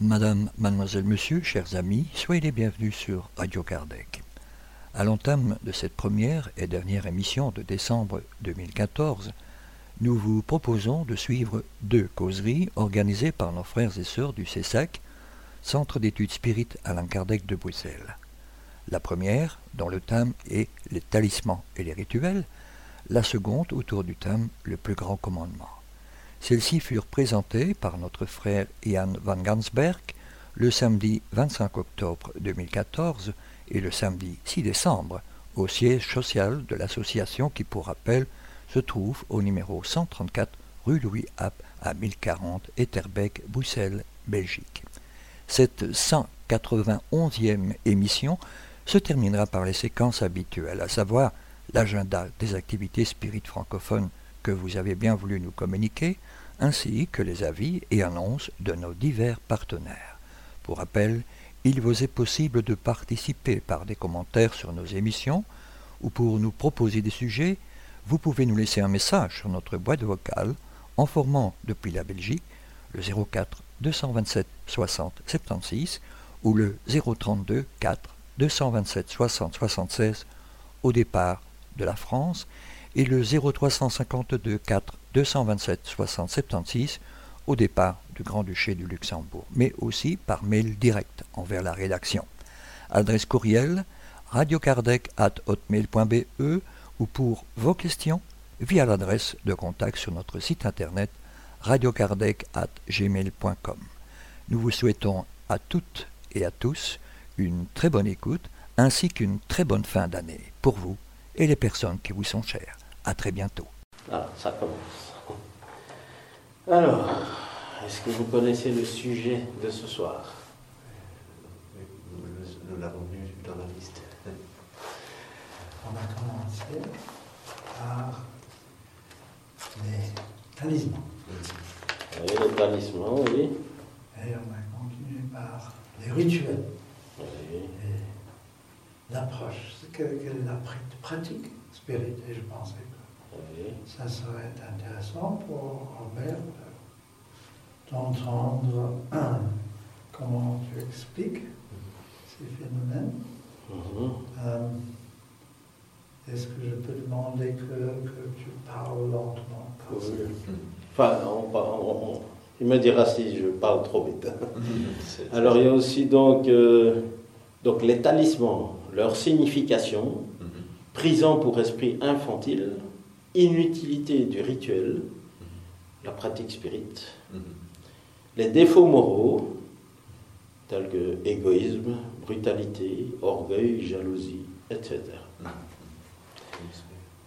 Madame, mademoiselle, monsieur, chers amis, soyez les bienvenus sur Radio Kardec. À l'entame de cette première et dernière émission de décembre 2014, nous vous proposons de suivre deux causeries organisées par nos frères et sœurs du CESAC, Centre d'études spirites Alain Kardec de Bruxelles. La première, dont le thème est les talismans et les rituels, la seconde autour du thème le plus grand commandement. Celles-ci furent présentées par notre frère Ian Van Gansberg le samedi 25 octobre 2014 et le samedi 6 décembre au siège social de l'association qui, pour rappel, se trouve au numéro 134 rue Louis App à 1040 Etterbeek, Bruxelles, Belgique. Cette 191e émission se terminera par les séquences habituelles, à savoir l'agenda des activités spirites francophones que vous avez bien voulu nous communiquer, ainsi que les avis et annonces de nos divers partenaires. Pour rappel, il vous est possible de participer par des commentaires sur nos émissions ou pour nous proposer des sujets, vous pouvez nous laisser un message sur notre boîte vocale en formant depuis la Belgique le 04 227 60 76 ou le 032 4 227 60 76 au départ de la France et le 0352 4 227 60 76 au départ du Grand-Duché du Luxembourg, mais aussi par mail direct envers la rédaction. Adresse courriel radiocardec.hotmail.be ou pour vos questions via l'adresse de contact sur notre site internet radiocardec.gmail.com. Nous vous souhaitons à toutes et à tous une très bonne écoute ainsi qu'une très bonne fin d'année pour vous et les personnes qui vous sont chères. À très bientôt. Alors, ça commence. Alors, est-ce que vous connaissez le sujet de ce soir Nous, nous l'avons vu dans la liste. On va par les talismans. Oui, le talisman, oui. Et on va continuer par les rituels Oui. l'approche. Quelle, est la pr- pratique spirit Et je pensais que oui. ça serait intéressant pour Robert de- d'entendre un, comment tu expliques ces phénomènes. Mhm. Euh, Est-ce que je peux demander que, que tu parles lentement? Parce que- Oui. Enfin, on, on- on- il me dira si je parle trop vite. Alors, il y a aussi donc, euh, donc les talismans, leur signification, Mhm. prison pour esprit infantile, inutilité du rituel, la pratique spirite, Mhm. les défauts moraux, tels que égoïsme, brutalité, orgueil, jalousie, etc.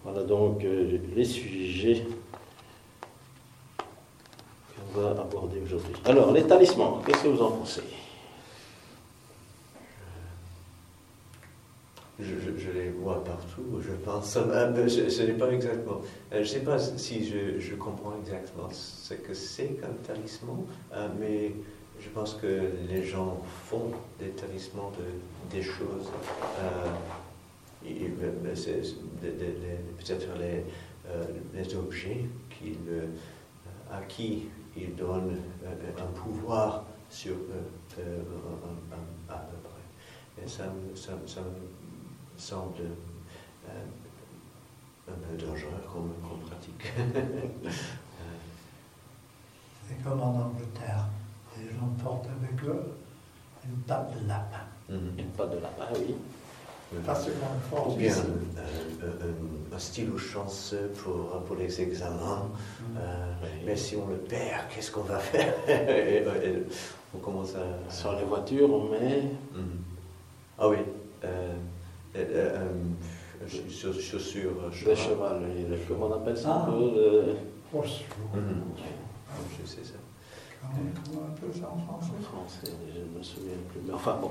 Voilà donc euh, les sujets qu'on va aborder aujourd'hui. Alors, les talismans, qu'est-ce que vous en pensez? Je, je- je les vois partout, je pense. Je ne sais pas exactement. Euh, Je ne sais pas si je, je comprends exactement ce que c'est qu'un talisman, euh, mais je pense que les gens font des talismans de, des choses. Peut-être les, euh, les objets qu'ils, euh, à qui ils donnent euh, un pouvoir sur à peu près. Et ça, me- ça, ça me semble un peu dangereux comme, comme pratique. C'est comme en Angleterre. Les gens portent avec eux une patte de lapin. Une patte de lapin, oui. Porte Ou bien euh, un, un stylo chanceux pour, pour les examens. Euh, Oui. mais si on le perd, qu'est-ce qu'on va faire Et- et- On commence à... Sur les voitures, on met Mhm. Ah oui. Euh, euh, euh, euh, chaussures, chaussures le cheval. cheval. Comment on appelle ça Ah. un peu le- Horse Mhm. Je sais ça. En français je ne me souviens plus. Mais enfin, bon,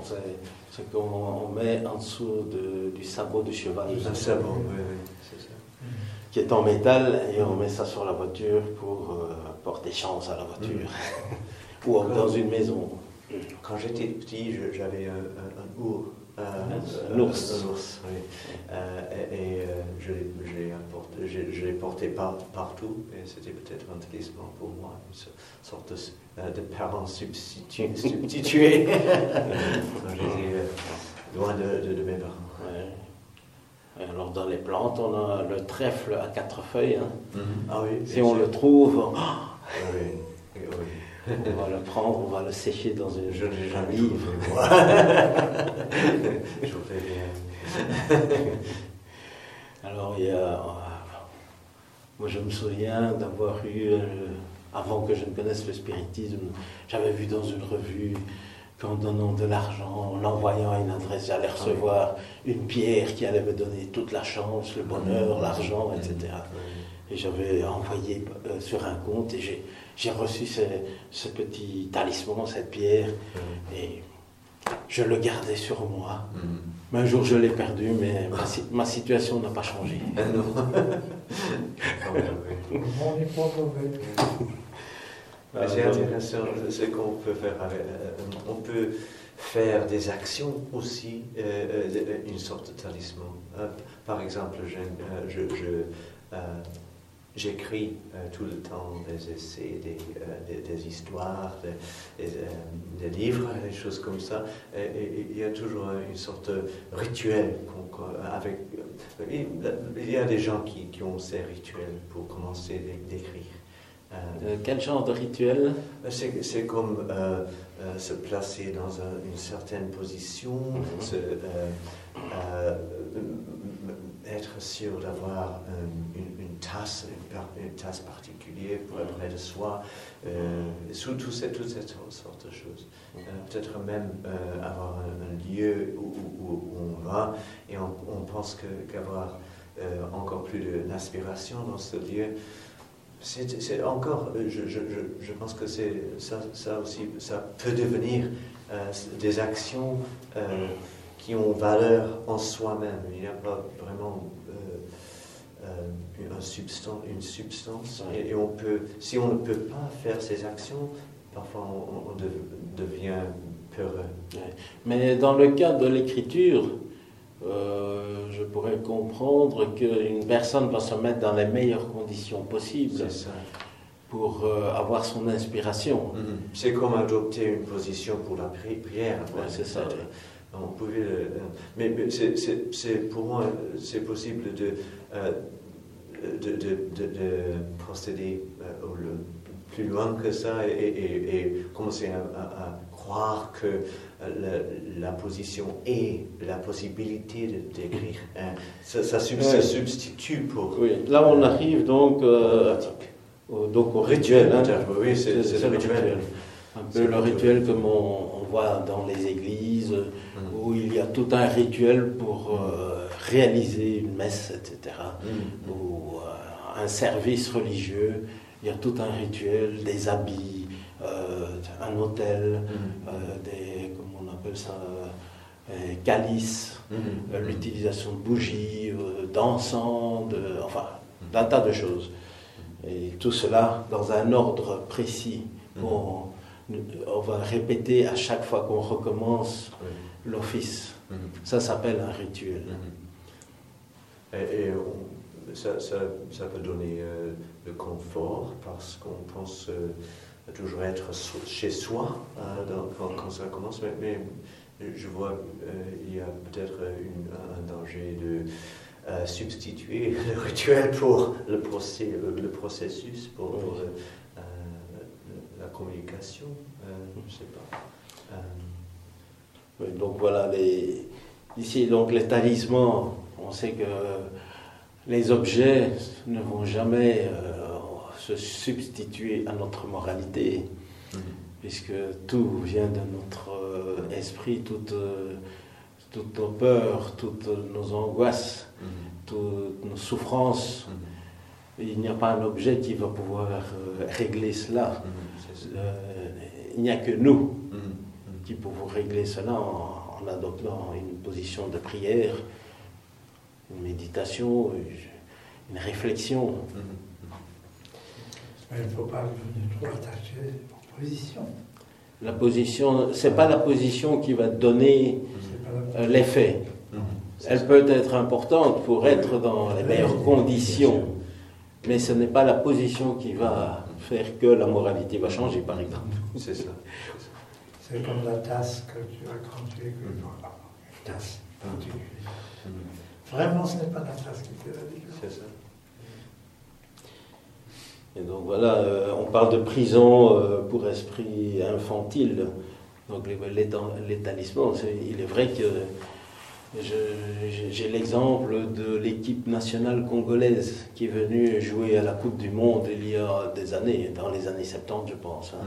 c'est qu'on on met en dessous de- du sabot du cheval. Un sabot, oui, oui, c'est ça. Qui est en métal et on met ça sur la voiture pour, euh, porter chance à la voiture. Ou dans une maison. Quand j'étais petit, j'avais un, un, un ours. Euh, Un euh, ours. un ours, oui. Euh, et et, euh, je l'ai- je je- je l'ai porté par- partout, et c'était peut-être un talisman pour moi, une so- sorte de, euh, de parent substitu- substitué j'étais euh, loin de, de- de mes parents. Ouais. Alors dans les plantes, on a le trèfle à quatre feuilles. hein. Ah oui, Si on sûr. le trouve, oh, oui, oui. On va le prendre, on va le sécher dans une, jamais livre. je bien. Alors, il y a, euh, moi, je me souviens d'avoir eu, euh, avant que je ne connaisse le spiritisme, j'avais vu dans une revue qu'en donnant de l'argent, en envoyant à une adresse, j'allais recevoir une pierre qui allait me donner toute la chance, le bonheur, l'argent, etc. Et j'avais envoyé euh, sur un compte et j'ai, j'ai reçu ce, ce petit talisman, cette pierre, et je le gardais sur moi. Mais un jour, je l'ai perdu, mais ma, si- ma situation n'a pas changé. Ah non. On n'est pas mauvais. Mais c'est intéressant ce qu'on peut faire. avec- euh, on peut faire des actions aussi, euh, euh, une sorte de talisman. Euh, par exemple, je, je, euh, j'écris euh, tout le temps des essais, des, euh, des, des histoires, des, des, euh, des livres, des choses comme ça. Il y a toujours une sorte de rituel avec. il y a des gens qui, qui ont ces rituels pour commencer d'é- d'écrire. Euh, quel genre de rituel? c'est comme euh, euh, se placer dans un- une certaine position, Mhm. se, être sûr d'avoir une tasse, une, tasse particulière pour être près de soi, euh, sous tout cette, toute cette sorte de choses. Euh, Peut-être même euh, avoir un, lieu où, où- où on va et on, pense qu'avoir encore plus d'inspiration dans ce lieu, c'est encore, je, je, je, pense que ça, ça aussi, ça peut devenir des actions qui ont valeur en soi-même. Il n'y a pas vraiment un substan- une substance. Ouais. Et, et on peut, si on ne peut pas faire ces actions, parfois on, on dev- devient peureux. Mais dans le cas de l'écriture, euh, je pourrais comprendre qu'une personne va se mettre dans les meilleures conditions possibles ça. pour euh, avoir son inspiration. Mhm. C'est comme adopter une position pour la pri- prière. Ouais, c'est ça, Euh. On pouvait mais c'est- pour moi, c'est possible de, de, de, de- de procéder euh, au- le plus loin que ça et, et- et commencer à, à- à croire que euh, la, la position est la possibilité de- d'écrire. hein. Ça, ça sub- Ouais. se substitue pour Oui, là on arrive donc, euh, au, donc au rituel. hein. peut-être, Oui, c'est c'est le rituel. Un peu le le rituel. comme on, on voit dans les églises, Mhm. où il y a tout un rituel pour euh, réaliser une messe, etc. un service religieux, il y a tout un rituel, des habits, euh, un hôtel, Mhm. euh, des, comment on appelle ça, euh, calices, Mhm. euh, l'utilisation de bougies, d'encens, de, enfin, d'un tas de choses. Et tout cela dans un ordre précis. Mhm. On, on va répéter à chaque fois qu'on recommence l'office. Mhm. Ça s'appelle un rituel. Et, et on- ça, ça, ça peut donner euh, le confort parce qu'on pense euh, toujours être so- chez soi euh, dans- quand, quand ça commence. Mais, mais je vois euh, il y a peut-être un danger de euh, substituer le rituel pour le, procès, le, processus, pour, pour, euh, euh, la communication. euh, je ne sais pas. Euh, Oui, donc voilà, les, ici, donc les talismans, on sait que les objets ne vont jamais euh, se substituer à notre moralité, puisque tout vient de notre euh, esprit, toutes, euh, toutes nos peurs, toutes nos angoisses, toutes nos souffrances. Il n'y a pas un objet qui va pouvoir régler cela. Il n'y a que nous qui pouvons régler cela en, en adoptant une position de prière, une méditation, une réflexion. Mhm. Mais il ne faut pas devenir trop attaché aux positions. La position, c'est pas la position qui va donner euh, l'effet. Mhm. Elle peut être importante pour être dans les meilleures conditions, mais ce n'est pas la position qui va faire que la moralité va changer, par exemple. C'est ça. C'est comme la tasse que tu as quand tu es une tasse. Vraiment, ce n'est pas la tasse qui fait la différence. C'est ça. Et donc voilà, euh, on parle de prison euh, pour esprit infantile. Donc l'établissement, il est vrai que j'ai l'exemple de l'équipe nationale congolaise qui est venue jouer à la Coupe du Monde il y a des années, dans les années 70 je pense. hein.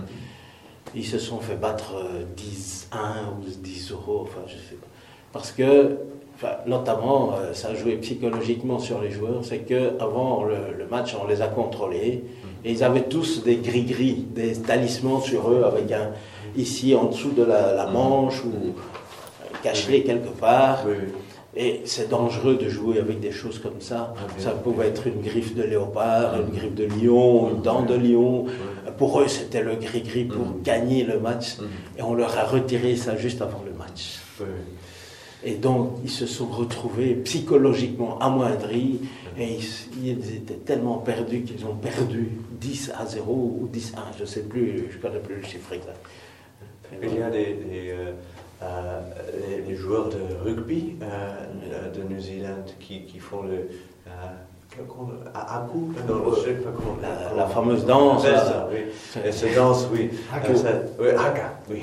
Ils se sont fait battre euh, 10-1 ou 10 euros, enfin je sais pas. Parce que, enfin, notamment, euh, ça a joué psychologiquement sur les joueurs, c'est que avant le, le match, on les a contrôlés et ils avaient tous des gris-gris, des talismans sur eux avec un ici en dessous de la, la manche ou euh, caché quelque part. Oui, oui. Et c'est dangereux de jouer avec des choses comme ça. Ah. Ça pouvait être une griffe de léopard, une griffe de lion, une dent de lion. Pour eux, c'était le gris-gris pour gagner le match. Et on leur a retiré ça juste avant le match. Et donc, ils se sont retrouvés psychologiquement amoindris. Et ils, ils étaient tellement perdus qu'ils ont perdu 10 à 0 ou 10 à 1. Je ne sais plus, je ne connais plus le chiffre exact. Il y a des, des, euh, euh, les joueurs de rugby euh, de New Zealand qui, qui font le. Euh, La- fameuse danse. Et cette danse, oui.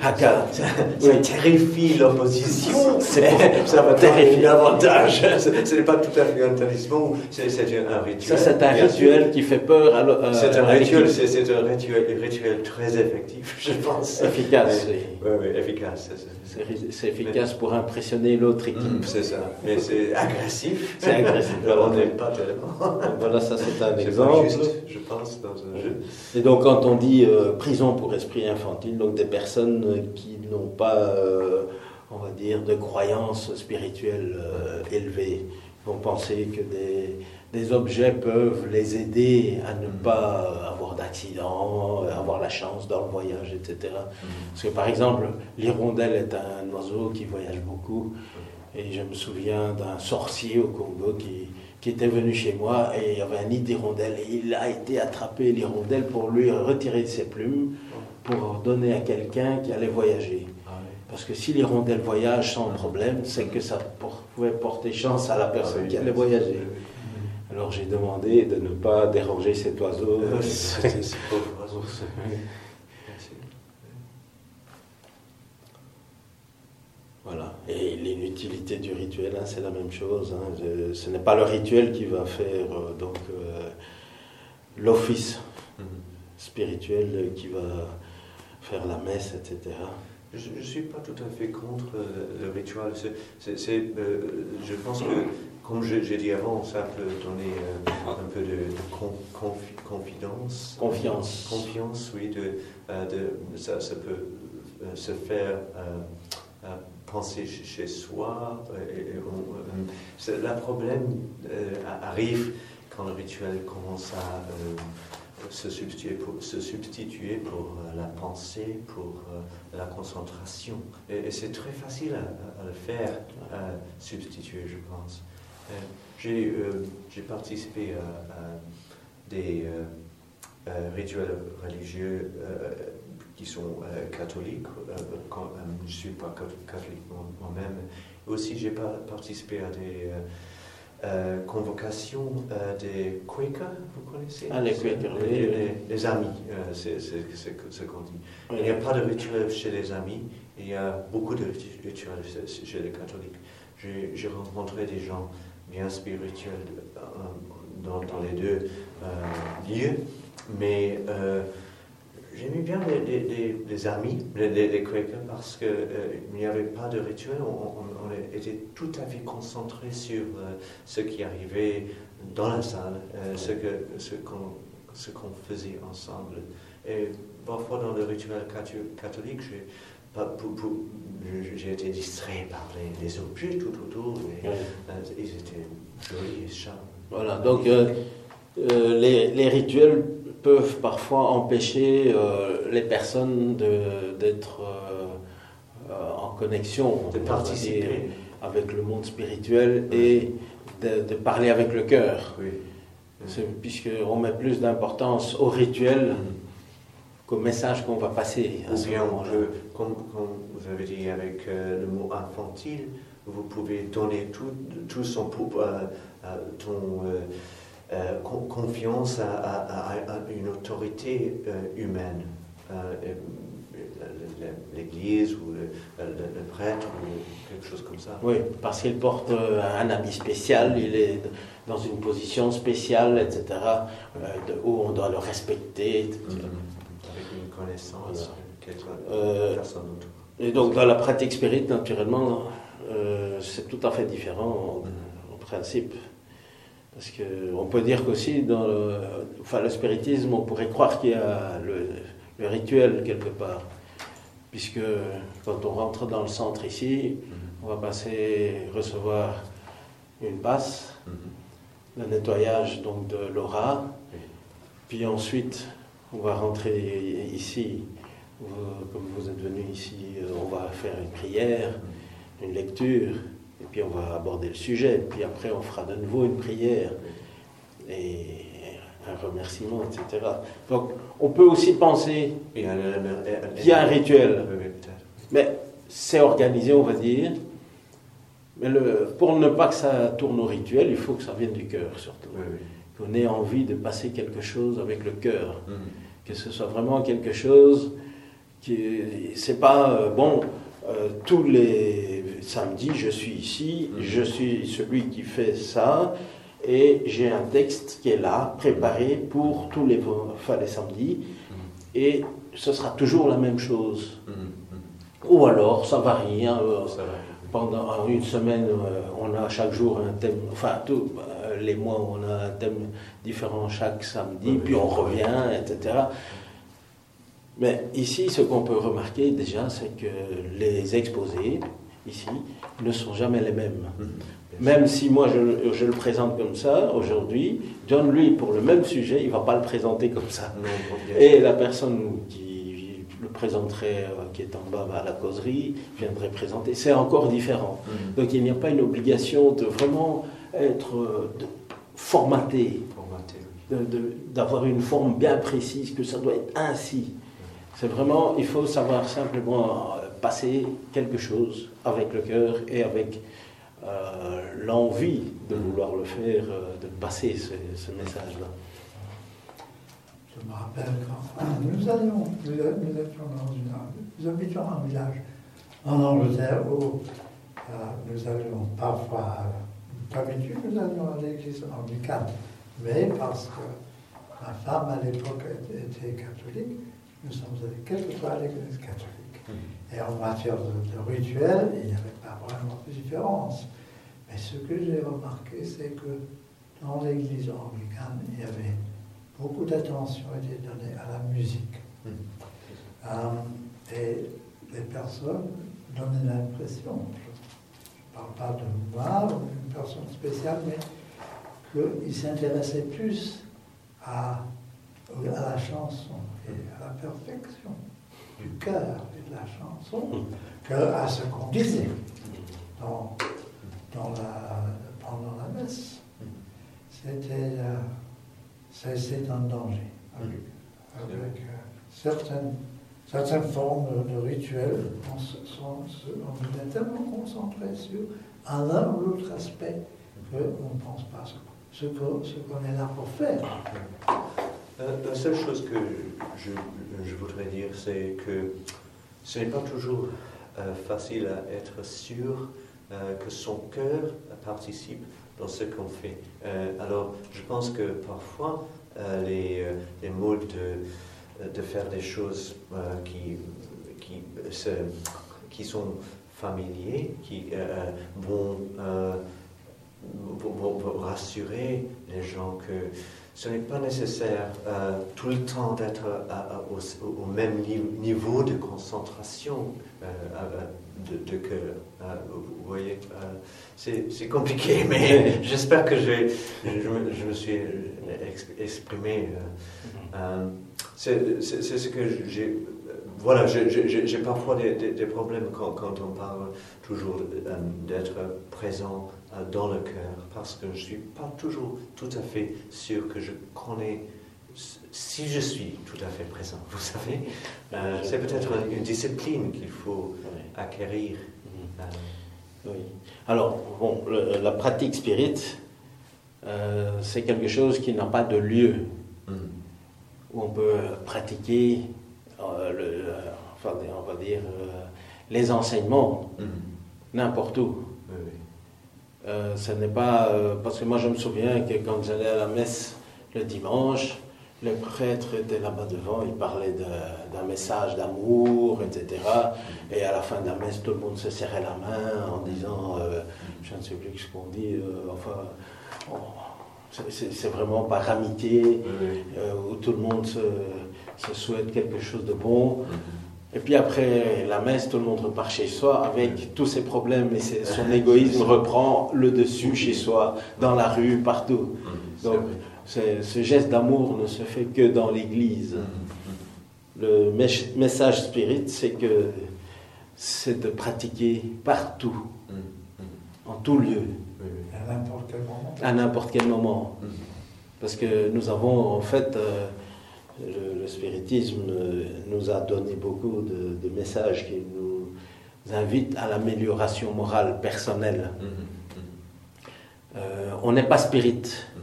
Haka. Euh, ça- terrifie l'opposition. Ça va terrifier. davantage. Ce n'est pas tout à fait un talisman, c'est un rituel. Ça, c'est un rituel qui fait peur à euh, C'est un rituel, c'est un rituel, très effectif, je pense. Efficace, Oui, oui. efficace. c'est- efficace pour impressionner l'autre équipe. Mm, C'est ça. Mais c'est agressif. C'est agressif. On n'aime pas tellement. Donc voilà, ça c'est un exemple. juste, je pense, dans un jeu. Et donc quand on dit euh, prison pour esprit infantile, donc des personnes euh, qui n'ont pas, euh, on va dire, de croyances spirituelles euh, élevées, vont penser que des, des objets peuvent les aider à ne pas avoir d'accident, avoir la chance dans le voyage, etc. Parce que par exemple, l'hirondelle est un oiseau qui voyage beaucoup. Et je me souviens d'un sorcier au Congo qui, qui était venu chez moi et il y avait un nid d'hirondelle et il a été attraper l'hirondelle pour lui retirer ses plumes pour donner à quelqu'un qui allait voyager. Parce que si l'hirondelle voyage sans problème, c'est que ça pouvait porter chance à la personne qui allait voyager. Alors j'ai demandé de ne pas déranger cet oiseau. Euh, C'est c'est pauvre oiseau. Oui. Bien sûr. Voilà. Et l'inutilité du rituel, hein, c'est la même chose. hein. Ce n'est pas le rituel qui va faire euh, donc euh, l'office Mhm. spirituel qui va faire la messe, etc. Je ne suis pas tout à fait contre euh, le rituel. Euh, je pense que, comme j'ai dit avant, ça peut donner euh, un peu de, de con- confi- confidence. Confiance. Confiance, oui. De, de- ça, ça peut se faire penser chez, soi. euh, et- et euh, le problème euh, arrive quand le rituel commence à se substituer pour, la pensée, pour la concentration. Et, c'est très facile à, le faire, à substituer, je pense. J'ai participé à, des rituels religieux qui sont euh, catholiques. euh, quand- euh, je ne suis pas cath- catholique moi- moi-même. Aussi, j'ai pas participé à des convocations des Quakers, vous connaissez? Ah, les Quakers, Les, les- les amis, c'est ce qu'on dit. Oui. Il n'y a pas de rituel chez les amis, il y a beaucoup de ritu- rituels chez- les catholiques. J'ai rencontré des gens bien spirituels dans, dans les deux lieux, mais euh, j'aimais bien les, amis, les, Quakers, parce qu'il n'y avait pas de rituel, on, on- on était tout à fait concentré sur euh, ce qui arrivait dans la salle, euh, ce qu'on ce qu'on faisait ensemble. Et parfois dans le rituel catho- catholique, j'ai j'ai- j'ai été distrait par les, les objets tout autour. Oui. euh, ils étaient jolis et charmants. Voilà, donc euh, euh, les, les rituels peuvent parfois empêcher euh, les personnes d'être euh, euh, en connexion De participer. avec le monde spirituel et de, de parler avec le cœur. Oui. Puisqu'on met plus d'importance au rituel qu'au message qu'on va passer à Ou bien peut, comme, comme vous avez dit avec euh, le mot infantile, vous pouvez donner tout, tout son ton confiance à, à- à- à une autorité euh, humaine, Euh, l'Église ou le, le- le prêtre ou quelque chose comme ça. Oui, parce qu'il porte euh, un habit spécial, il est dans une position spéciale, etc., euh, de- où on doit le respecter. etc. Avec une connaissance, Euh, personne autour. Et donc, dans la pratique spirit, naturellement, euh, c'est tout à fait différent en, en principe. Parce qu'on peut dire qu'aussi, dans le, enfin, le spiritisme, on pourrait croire qu'il y a le, le rituel quelque part. Puisque quand on rentre dans le centre ici, on va passer, recevoir une passe, Mhm. le nettoyage donc de l'aura, puis ensuite on va rentrer ici, comme vous êtes venu ici, on va faire une prière, une lecture, et puis on va aborder le sujet, puis après on fera de nouveau une prière et un remerciement, etc. Donc on peut aussi penser qu'il y a un rituel, mais c'est organisé, on va dire. Mais le, pour ne pas que ça tourne au rituel, il faut que ça vienne du cœur surtout. Qu'on ait envie de passer quelque chose avec le cœur. Mhm. Que ce soit vraiment quelque chose qui. C'est pas, euh, bon, tous les samedis, je suis ici, Mhm. je suis celui qui fait ça, et j'ai un texte qui est là, préparé pour tous les, enfin, les samedis, et ce sera toujours la même chose. Mhm. Mhm. Ou alors, ça varie. hein, euh, Ça pendant une semaine, euh, on a chaque jour un thème, enfin, tous euh, les mois, on a un thème différent chaque samedi, Oui, puis on revient, etc. Mais ici, ce qu'on peut remarquer déjà, c'est que les exposés, ici, ne sont jamais les mêmes. Mhm. Même si moi je, je le présente comme ça aujourd'hui, John, lui, pour le même sujet, il ne va pas le présenter comme ça. Et la personne qui le présenterait, euh, qui est en bas à la causerie, viendrait présenter. C'est encore différent. Mhm. Donc il n'y a pas une obligation de vraiment être euh, de- formaté, d'avoir une forme bien précise, que ça doit être ainsi. C'est vraiment, il faut savoir simplement euh, passer quelque chose avec le cœur et avec euh, l'envie de vouloir le faire, euh, de passer ce, message-là. Je me rappelle quand nous allions, nous, nous étions dans une, nous habitions un village en Angleterre où nous allions parfois, d'habitude, nous allions à l'église anglicane. Mais parce que ma femme à l'époque était catholique, nous sommes allés quelquefois à l'église catholique. Et en matière de, de rituel, il n'y avait pas vraiment de différence. Mais ce que j'ai remarqué, c'est que dans l'église anglicane, il y avait beaucoup d'attention était donnée à la musique. Mhm. Euh, et les personnes donnaient l'impression, je ne parle pas de moi ou d'une personne spéciale, mais qu'ils s'intéressaient plus à, à la chanson et à la perfection du cœur et de la chanson qu'à ce qu'on disait dans, dans la, pendant la messe. C'était euh, c'est un danger avec, avec, euh, certaines, certaines formes de, rituels. On, sont- on est tellement concentré sur un ou l'autre aspect qu'on ne pense pas ce, ce que- ce qu'on est là pour faire. La seule chose que je, voudrais dire, c'est que ce n'est pas toujours euh, facile à être sûr euh, que son cœur participe dans ce qu'on fait. Euh, alors, je pense que parfois, les, les modes de, faire des choses qui, qui, sont familiers, qui vont- vont rassurer les gens que ce n'est pas nécessaire euh, tout le temps d'être au, au, même niveau de concentration euh, de, de, cœur. vous voyez, c'est compliqué, mais j'espère que je, je, me suis exprimé. c'est ce que j'ai voilà, j'ai parfois des, des, problèmes quand, quand, on parle toujours euh, d'être présent euh, dans le cœur, parce que je ne suis pas toujours tout à fait sûr que je connais si je suis tout à fait présent. Vous savez, euh, c'est peut-être une discipline qu'il faut acquérir. Mhm. oui. Alors, bon, la pratique spirit, c'est quelque chose qui n'a pas de lieu où on peut pratiquer euh, le, enfin, on va dire, euh, les enseignements, mhm. n'importe où. Euh, ce n'est pas. parce que moi, je me souviens que quand j'allais à la messe le dimanche, le prêtre était là-bas devant, il parlait d'un message d'amour, etc. Et à la fin de la messe, tout le monde se serrait la main en disant, je ne sais plus ce qu'on dit, enfin, c'est vraiment par amitié, où tout le monde se, se souhaite quelque chose de bon. Et puis après la messe, tout le monde repart chez soi avec tous ses problèmes et son égoïsme reprend le dessus chez soi, dans la rue, partout. Donc ce geste d'amour ne se fait que dans l'Église. Le message spirit, c'est que c'est de pratiquer partout, en tout lieu. À n'importe quel moment. À n'importe quel moment. Parce que nous avons en fait... Euh, le, spiritisme nous a donné beaucoup de, messages qui nous invitent à l'amélioration morale personnelle. Mhm, mhm. Euh, on n'est pas spirit, mhm.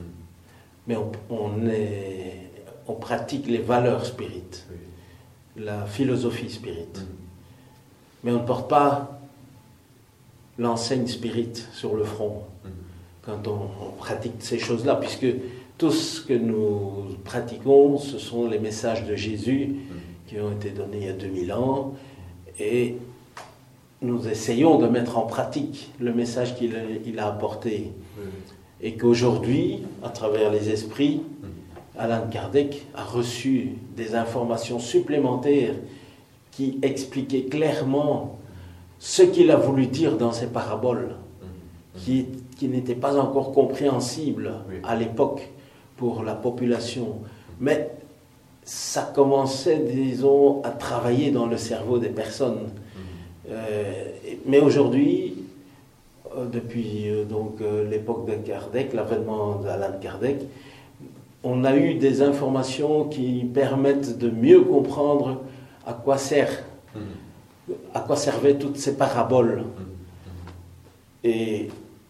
mais on, est, on, pratique les valeurs spirites, la philosophie spirit. Mais on ne porte pas l'enseigne spirit sur le front quand on, on pratique ces choses-là, puisque tout ce que nous pratiquons, ce sont les messages de Jésus qui ont été donnés il y a 2000 ans. Et nous essayons de mettre en pratique le message qu'il a apporté. Et qu'aujourd'hui, à travers les esprits, Alain Kardec a reçu des informations supplémentaires qui expliquaient clairement ce qu'il a voulu dire dans ces paraboles, qui, qui n'étaient pas encore compréhensibles à l'époque pour la population. Mais ça commençait, disons, à travailler dans le cerveau des personnes. Euh, mais aujourd'hui, euh, depuis euh, donc l'époque de Kardec, l'avènement d'Alain Kardec, on a eu des informations qui permettent de mieux comprendre à quoi sert, à quoi servaient toutes ces paraboles. Et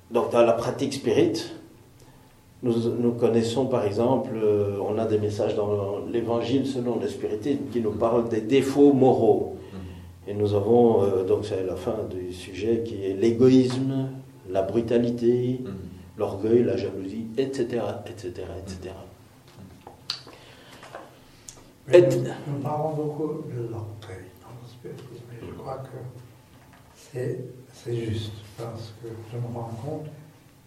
donc dans la pratique spirite, nous, connaissons par exemple, euh, on a des messages dans l'évangile selon le spiritisme qui nous parlent des défauts moraux. Et nous avons, euh, donc c'est la fin du sujet, qui est l'égoïsme, la brutalité, l'orgueil, la jalousie, etc. etc., etc. Nous, parlons beaucoup de l'orgueil dans le spiritisme, et je crois que c'est juste, parce que je me rends compte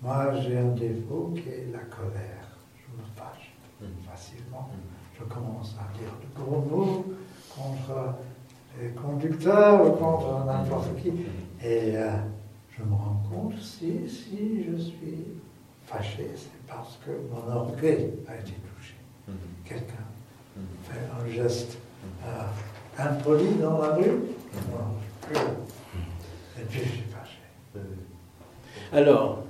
moi, j'ai un défaut qui est la colère. Je me fâche mm. facilement. Mm. Je commence à dire de gros mots contre les conducteurs ou contre n'importe qui. Mm. Et euh, je me rends compte, si, si je suis fâché, c'est parce que mon orgueil a été touché. Quelqu'un fait un geste euh, impoli dans la rue, et puis je suis fâché. Alors,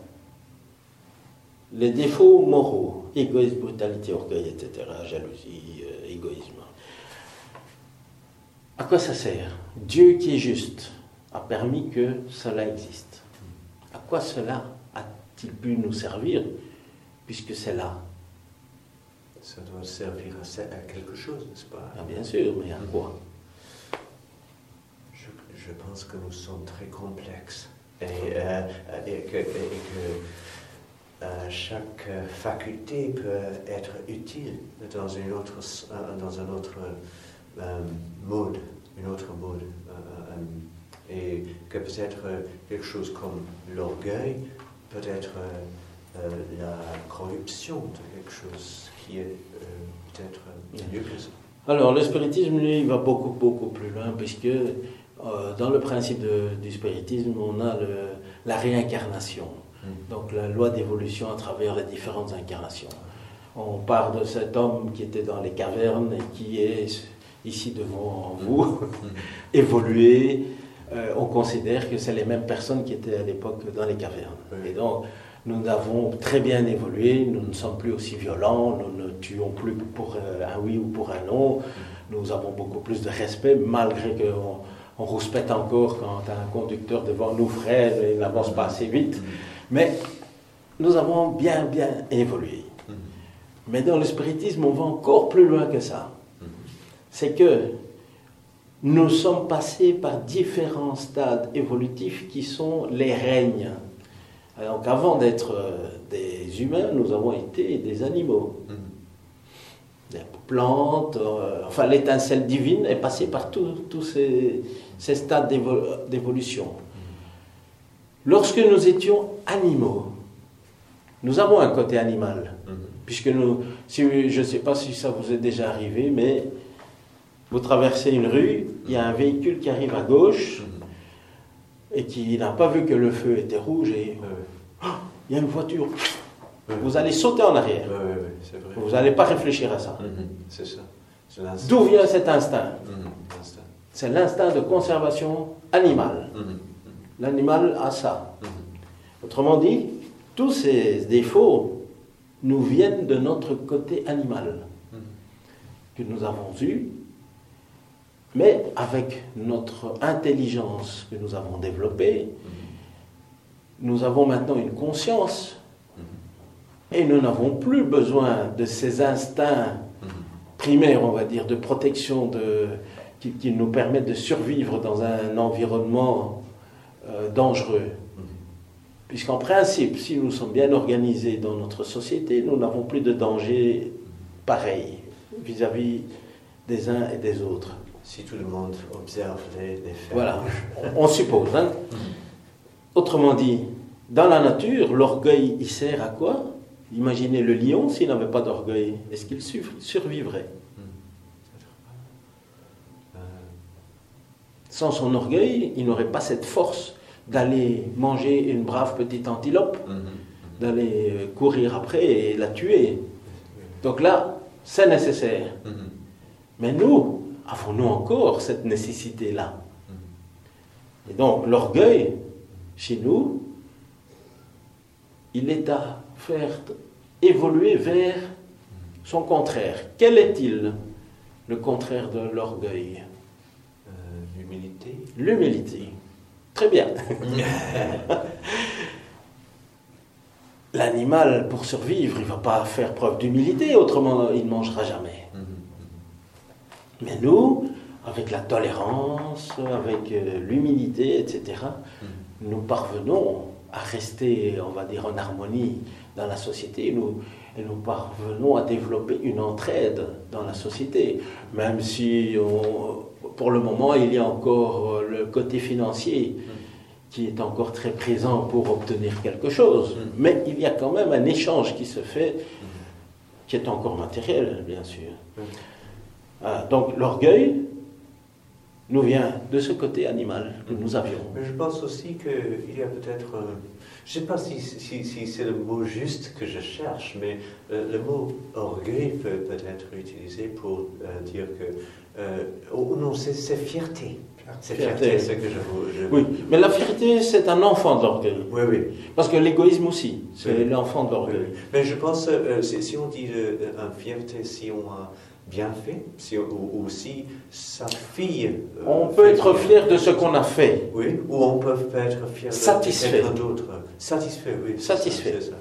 les défauts moraux, égoïsme, brutalité, orgueil, etc., jalousie, euh, égoïsme. À quoi ça sert? Dieu qui est juste a permis que cela existe. À quoi cela a-t-il pu nous servir puisque c'est là? Ça doit servir à, quelque chose, n'est-ce pas? Ah, Bien sûr, mais à quoi? Je, pense que nous sommes très complexes et, euh, que chaque faculté peut être utile dans, une autre, euh, dans un autre euh, mode, une autre mode. et que peut-être quelque chose comme l'orgueil peut être euh, la corruption de quelque chose qui est euh, peut-être mieux que ça. Alors, le spiritisme, lui, il va beaucoup, beaucoup plus loin, puisque euh, dans le principe de- du spiritisme, on a le- la réincarnation. Mm. Donc, la loi d'évolution à travers les différentes incarnations. On part de cet homme qui était dans les cavernes et qui est ici devant vous, évolué. Euh, on considère que c'est les mêmes personnes qui étaient à l'époque dans les cavernes. Et donc, nous avons très bien évolué, nous ne sommes plus aussi violents, nous ne tuons plus pour euh, un oui ou pour un non, nous avons beaucoup plus de respect, malgré qu'on on rouspète encore quand un conducteur devant nous freine et n'avance pas assez vite. Mais nous avons bien, bien évolué. Mhm. Mais dans le spiritisme, on va encore plus loin que ça. C'est que nous sommes passés par différents stades évolutifs qui sont les règnes. Donc avant d'être euh, des humains, nous avons été des animaux, Mhm. des plantes, euh, enfin l'étincelle divine est passée par tous ces, ces stades d'évo- d'évolution. Lorsque nous étions animaux, nous avons un côté animal. Mhm. Puisque nous, si, je ne sais pas si ça vous est déjà arrivé, mais vous traversez une rue, il y a un véhicule qui arrive à gauche Mhm. et qui n'a pas vu que le feu était rouge et Ouais, il y a une voiture. Vous allez sauter en arrière. Vrai. Vous n'allez pas réfléchir à ça. Mhm. C'est ça. D'où vient cet instinct. C'est l'instinct de conservation animale. L'animal a ça. Autrement dit, tous ces défauts nous viennent de notre côté animal. Que nous avons eu, mais avec notre intelligence que nous avons développée, nous avons maintenant une conscience et nous n'avons plus besoin de ces instincts primaires, on va dire, de protection qui nous permettent de survivre dans un environnement euh, dangereux. Puisqu'en principe, si nous sommes bien organisés dans notre société, nous n'avons plus de danger pareil vis-à-vis des uns et des autres. Si tout le monde observe les, les faits. Voilà, on suppose. hein. Autrement dit, dans la nature, l'orgueil, il sert à quoi? Imaginez le lion, s'il n'avait pas d'orgueil, est-ce qu'il sur- survivrait? Euh, Sans son orgueil, il n'aurait pas cette force d'aller manger une brave petite antilope, mhm. d'aller euh, courir après et la tuer. Donc là, c'est nécessaire. Mhm. Mais nous, avons-nous encore cette nécessité-là? Et donc, l'orgueil, chez nous, il est à faire évoluer vers son contraire. Quel est-il, le contraire de l'orgueil? Euh, L'humilité. L'humilité. Très bien. L'animal, pour survivre, il ne va pas faire preuve d'humilité, autrement il ne mangera jamais. Mhm. Mais nous, avec la tolérance, avec euh, l'humilité, etc., nous parvenons à rester, on va dire, en harmonie dans la société. Nous, et nous parvenons à développer une entraide dans la société, même si on- pour le moment il y a encore euh, le côté financier qui est encore très présent pour obtenir quelque chose. Mm. Mais il y a quand même un échange qui se fait, qui est encore matériel, bien sûr. Mm. Ah, donc l'orgueil nous vient de ce côté animal que nous avions. Mais je pense aussi qu'il y a peut-être. euh, je ne sais pas si, si- si c'est le mot juste que je cherche, mais euh, le mot orgueil peut peut-être utilisé pour euh, dire que. Euh, oh non, c'est fierté. C'est Fierté. c'est que je vous. je- Oui, mais la fierté, c'est un enfant de l'orgueil. Oui, oui. Parce que l'égoïsme aussi, c'est Oui. l'enfant de oui, l'orgueil. oui. Mais je pense, euh, si, si on dit euh, un fierté, si on a bien fait, si, ou, ou si sa fille. euh, On peut être fier de ce qu'on a fait. Oui, ou on peut être fier de Satisfait. quelqu'un d'autre. Satisfait, oui. Satisfait. ça.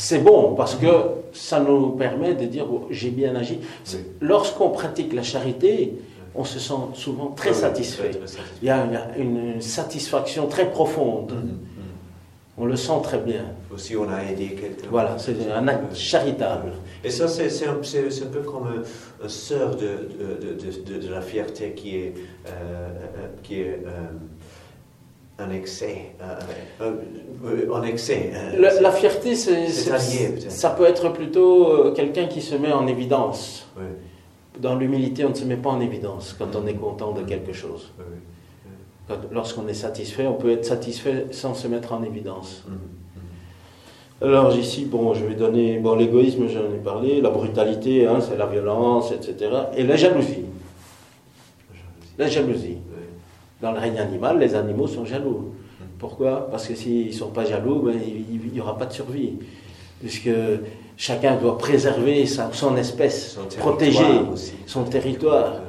C'est bon parce que ça nous permet de dire oh, j'ai bien agi. Oui. Lorsqu'on pratique la charité, on se sent souvent très satisfait. Il y a, une, une satisfaction très profonde. Mhm, mhm. On le sent très bien. Aussi, on a aidé quelqu'un. Voilà, c'est un acte charitable. Et ça, c'est un, peu comme un, un sœur de, de, de, de- de la fierté qui est, euh, euh, qui est euh, un excès, euh, euh, en excès. euh, la fierté, c'est, c'est c'est- allié, peut-être. ça peut être plutôt quelqu'un qui se met en évidence. Oui, Dans l'humilité, on ne se met pas en évidence quand on est content de quelque chose. oui, oui. Quand- lorsqu'on est satisfait, on peut être satisfait sans se mettre en évidence. Mhm, Alors ici, bon, je vais donner, bon, l'égoïsme, j'en ai parlé, la brutalité, hein, c'est la violence, etc. Et la jalousie. La jalousie. Dans le règne animal, les animaux sont jaloux. Pourquoi? Parce que s'ils ne sont pas jaloux, ben, il n'y aura pas de survie. Puisque chacun doit préserver sa- son espèce, Son protéger aussi. son territoire. Euh,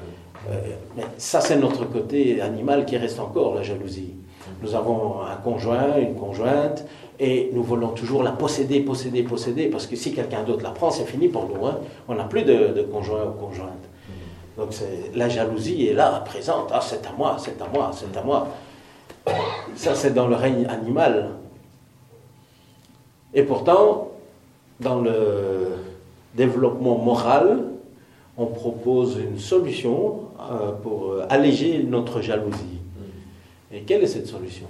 Euh, mais ça, c'est notre côté animal qui reste encore, la jalousie. Nous avons un conjoint, une conjointe, et nous voulons toujours la posséder, posséder, posséder, parce que si quelqu'un d'autre la prend, c'est fini pour nous. hein. On n'a plus de, de conjoint ou conjointe. Donc la jalousie est là, présente. Ah, c'est à moi, c'est à moi, c'est à moi. Ça, c'est dans le règne animal. Et pourtant, dans le développement moral, on propose une solution euh, pour euh, alléger notre jalousie. Et quelle est cette solution?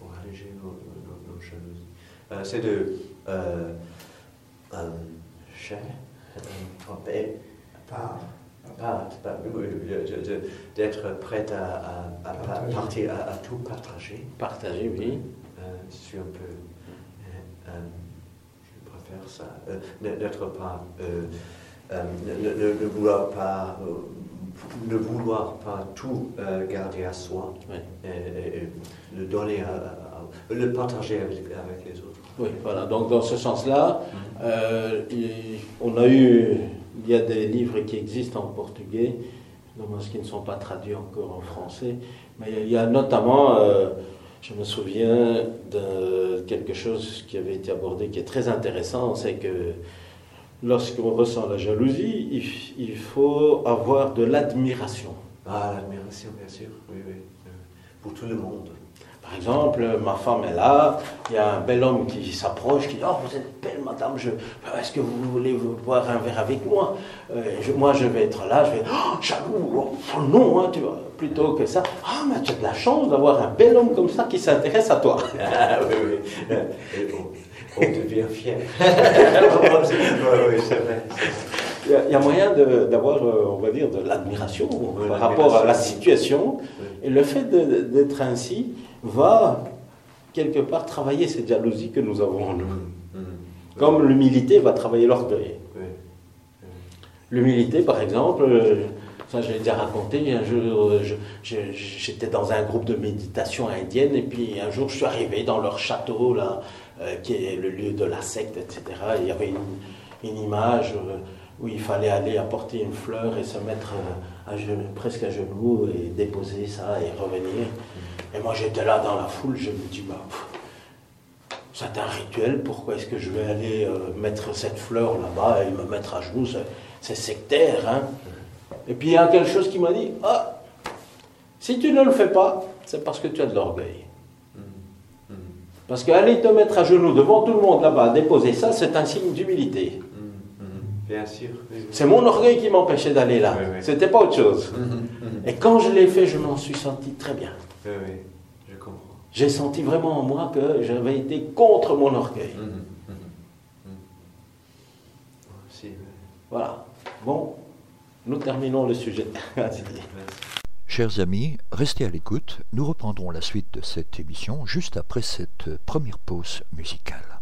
Pour alléger nos, nos- nos jalousies. Euh, c'est de euh, euh, de- d'être prêt à, à- à partir, à, à tout partager. Partager, oui. Euh, je suis un peu. euh, euh, je préfère ça. Euh, ne- N'être pas. euh, euh, ne, ne- ne vouloir pas. euh, ne vouloir pas tout euh, garder à soi Oui. et, et- et le donner à, à- à- le partager avec, avec les autres. Oui, voilà. Donc dans ce sens-là, euh, on a eu, il y a des livres qui existent en portugais, dommage qu'ils ne sont pas traduits encore en français, mais il y a notamment, euh, je me souviens de quelque chose qui avait été abordé qui est très intéressant, c'est que lorsqu'on ressent la jalousie, il, faut avoir de l'admiration. Ah, l'admiration, bien sûr, oui, oui. Pour tout le monde. Par exemple, ma femme est là, il y a un bel homme qui s'approche, qui dit Oh, vous êtes belle, madame, je... est-ce que vous voulez vous boire un verre avec moi? Euh, je- Moi, je vais être là, je vais Oh, jaloux, oh, oh, non, hein, tu vois. Plutôt que ça, Ah, mais tu as de la chance d'avoir un bel homme comme ça qui s'intéresse à toi. Ah, oui, oui. Et on, on devient fier. oui, oui, c'est vrai. Il y a, moyen d'avoir, euh, on va dire, de l'admiration Oui, par rapport à la situation. Oui. Et le fait d'être ainsi va, quelque part, travailler cette jalousie que nous avons en nous. Mhm. Comme l'humilité va travailler l'orgueil. L'humilité, par exemple, euh, ça j'ai déjà raconté, un jour euh, je- je- j'étais dans un groupe de méditation indienne et puis un jour je suis arrivé dans leur château, là, euh, qui est le lieu de la secte, etc. Il y avait une, une image euh, où il fallait aller apporter une fleur et se mettre euh, à genoux- presque à genoux et déposer ça et revenir. Et moi j'étais là dans la foule, je me dis, bah, c'est un rituel, pourquoi est-ce que je vais aller euh, mettre cette fleur là-bas et me mettre à genoux? C'est- sectaire, hein Et puis il y a quelque chose qui m'a dit Ah, si tu ne le fais pas, c'est parce que tu as de l'orgueil. Mhm. Parce qu'aller te mettre à genoux devant tout le monde là-bas, déposer ça, c'est un signe d'humilité. Bien sûr. oui. C'est mon orgueil qui m'empêchait d'aller là. Oui, oui. C'était pas autre chose. Et quand je l'ai fait, je m'en suis senti très bien. Oui, oui, je comprends. J'ai senti vraiment en moi que j'avais été contre mon orgueil. Mhm. Mhm. Mhm. Voilà. Bon, nous terminons le sujet. Chers amis, restez à l'écoute. Nous reprendrons la suite de cette émission juste après cette première pause musicale.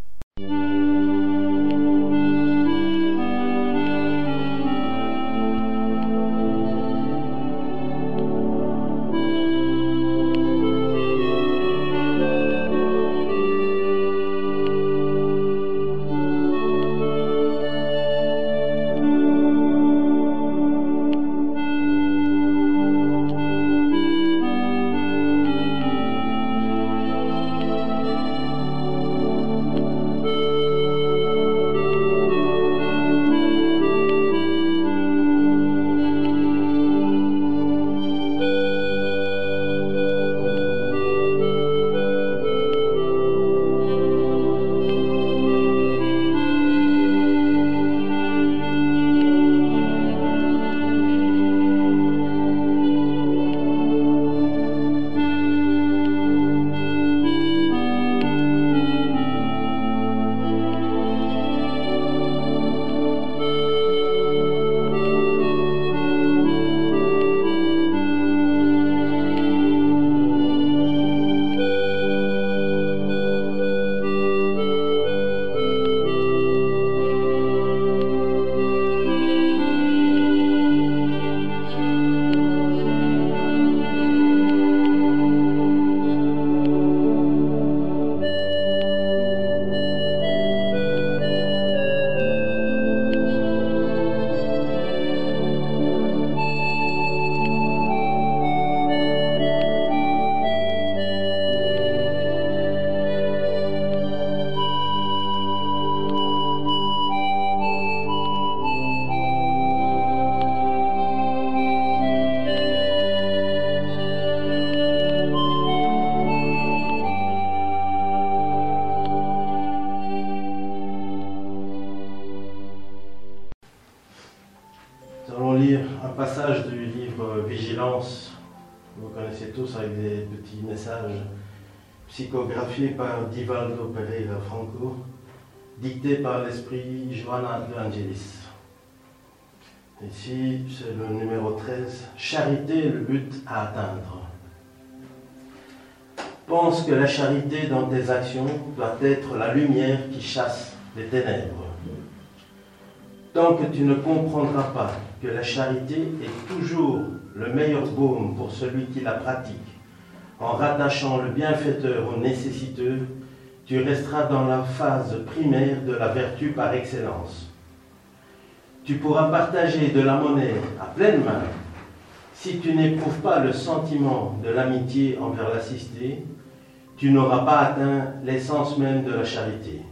Par Divaldo Pereira Franco, dicté par l'esprit Johanna de Angelis. Ici, c'est le numéro 13. Charité le but à atteindre. Pense que la charité dans tes actions doit être la lumière qui chasse les ténèbres. Tant que tu ne comprendras pas que la charité est toujours le meilleur baume pour celui qui la pratique, en rattachant le bienfaiteur au nécessiteux, tu resteras dans la phase primaire de la vertu par excellence. Tu pourras partager de la monnaie à pleine main si tu n'éprouves pas le sentiment de l'amitié envers l'assisté, tu n'auras pas atteint l'essence même de la charité.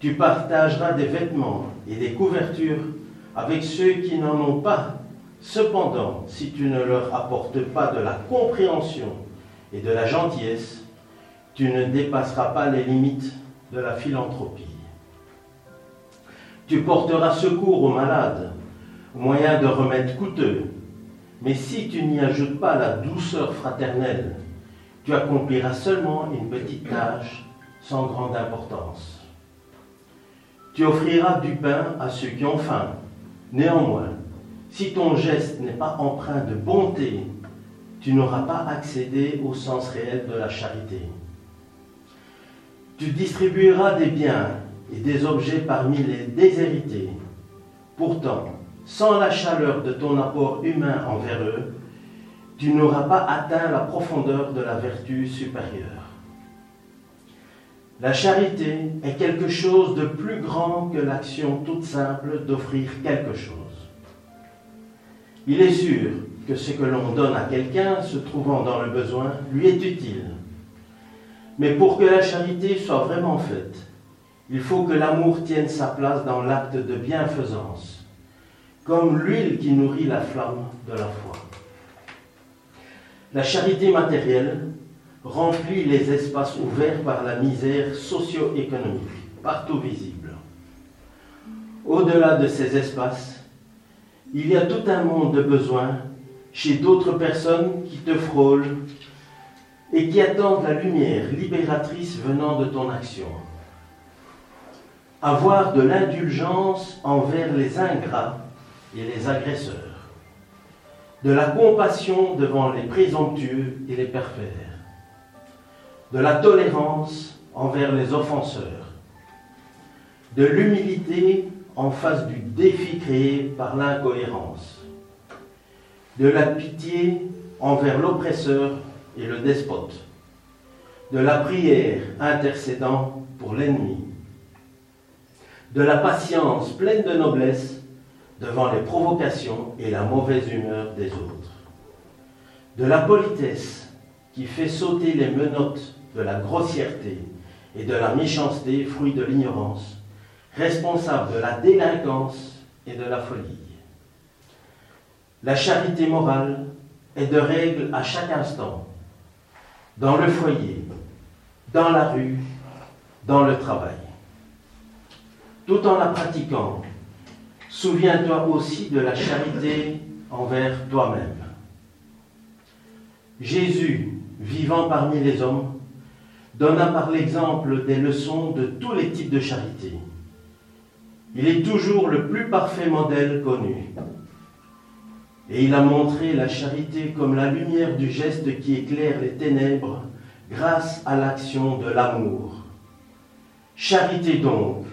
Tu partageras des vêtements et des couvertures avec ceux qui n'en ont pas. Cependant, si tu ne leur apportes pas de la compréhension et de la gentillesse, tu ne dépasseras pas les limites de la philanthropie. Tu porteras secours aux malades, moyen de remèdes coûteux, mais si tu n'y ajoutes pas la douceur fraternelle, tu accompliras seulement une petite tâche sans grande importance. Tu offriras du pain à ceux qui ont faim. Néanmoins, si ton geste n'est pas empreint de bonté, tu n'auras pas accédé au sens réel de la charité. Tu distribueras des biens et des objets parmi les déshérités. Pourtant, sans la chaleur de ton apport humain envers eux, tu n'auras pas atteint la profondeur de la vertu supérieure. La charité est quelque chose de plus grand que l'action toute simple d'offrir quelque chose. Il est sûr que ce que l'on donne à quelqu'un se trouvant dans le besoin lui est utile. Mais pour que la charité soit vraiment faite, il faut que l'amour tienne sa place dans l'acte de bienfaisance, comme l'huile qui nourrit la flamme de la foi. La charité matérielle remplit les espaces ouverts par la misère socio-économique, partout visible. Au-delà de ces espaces, il y a tout un monde de besoins chez d'autres personnes qui te frôlent et qui attendent la lumière libératrice venant de ton action. Avoir de l'indulgence envers les ingrats et les agresseurs. De la compassion devant les présomptueux et les pervers de la tolérance envers les offenseurs, de l'humilité en face du défi créé par l'incohérence, de la pitié envers l'oppresseur et le despote, de la prière intercédant pour l'ennemi, de la patience pleine de noblesse devant les provocations et la mauvaise humeur des autres, de la politesse qui fait sauter les menottes de la grossièreté et de la méchanceté, fruit de l'ignorance, responsable de la délinquance et de la folie. La charité morale est de règle à chaque instant, dans le foyer, dans la rue, dans le travail. Tout en la pratiquant, souviens-toi aussi de la charité envers toi-même. Jésus, vivant parmi les hommes, donna par l'exemple des leçons de tous les types de charité. Il est toujours le plus parfait modèle connu. Et il a montré la charité comme la lumière du geste qui éclaire les ténèbres grâce à l'action de l'amour. Charité donc,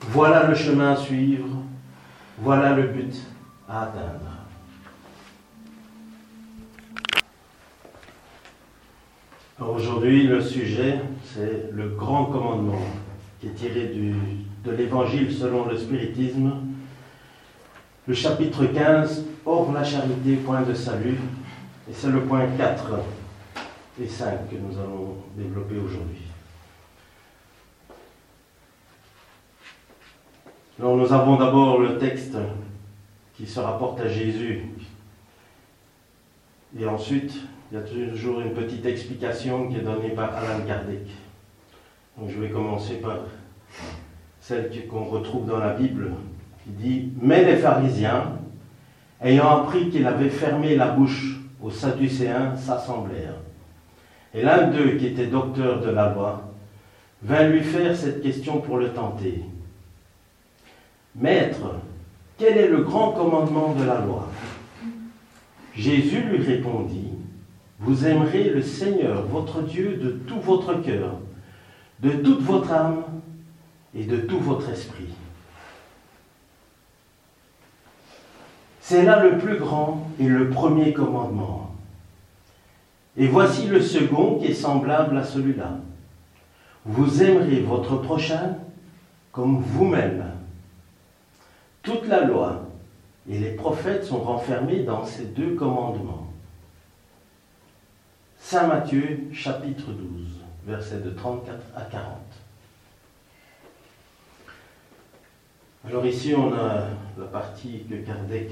voilà le chemin à suivre, voilà le but à atteindre. Aujourd'hui, le sujet, c'est le grand commandement qui est tiré du, de l'Évangile selon le spiritisme. Le chapitre 15, Hors la charité, point de salut. Et c'est le point 4 et 5 que nous allons développer aujourd'hui. Alors nous avons d'abord le texte qui se rapporte à Jésus. Et ensuite, il y a toujours une petite explication qui est donnée par Alan Kardec. Donc je vais commencer par celle qu'on retrouve dans la Bible, qui dit Mais les pharisiens, ayant appris qu'il avait fermé la bouche aux Sadducéens, s'assemblèrent. Et l'un d'eux, qui était docteur de la loi, vint lui faire cette question pour le tenter. Maître, quel est le grand commandement de la loi? Jésus lui répondit, Vous aimerez le Seigneur, votre Dieu, de tout votre cœur, de toute votre âme et de tout votre esprit. C'est là le plus grand et le premier commandement. Et voici le second qui est semblable à celui-là. Vous aimerez votre prochain comme vous-même. Toute la loi et les prophètes sont renfermés dans ces deux commandements. Saint Matthieu chapitre 12, versets de 34 à 40. Alors ici, on a la partie que Kardec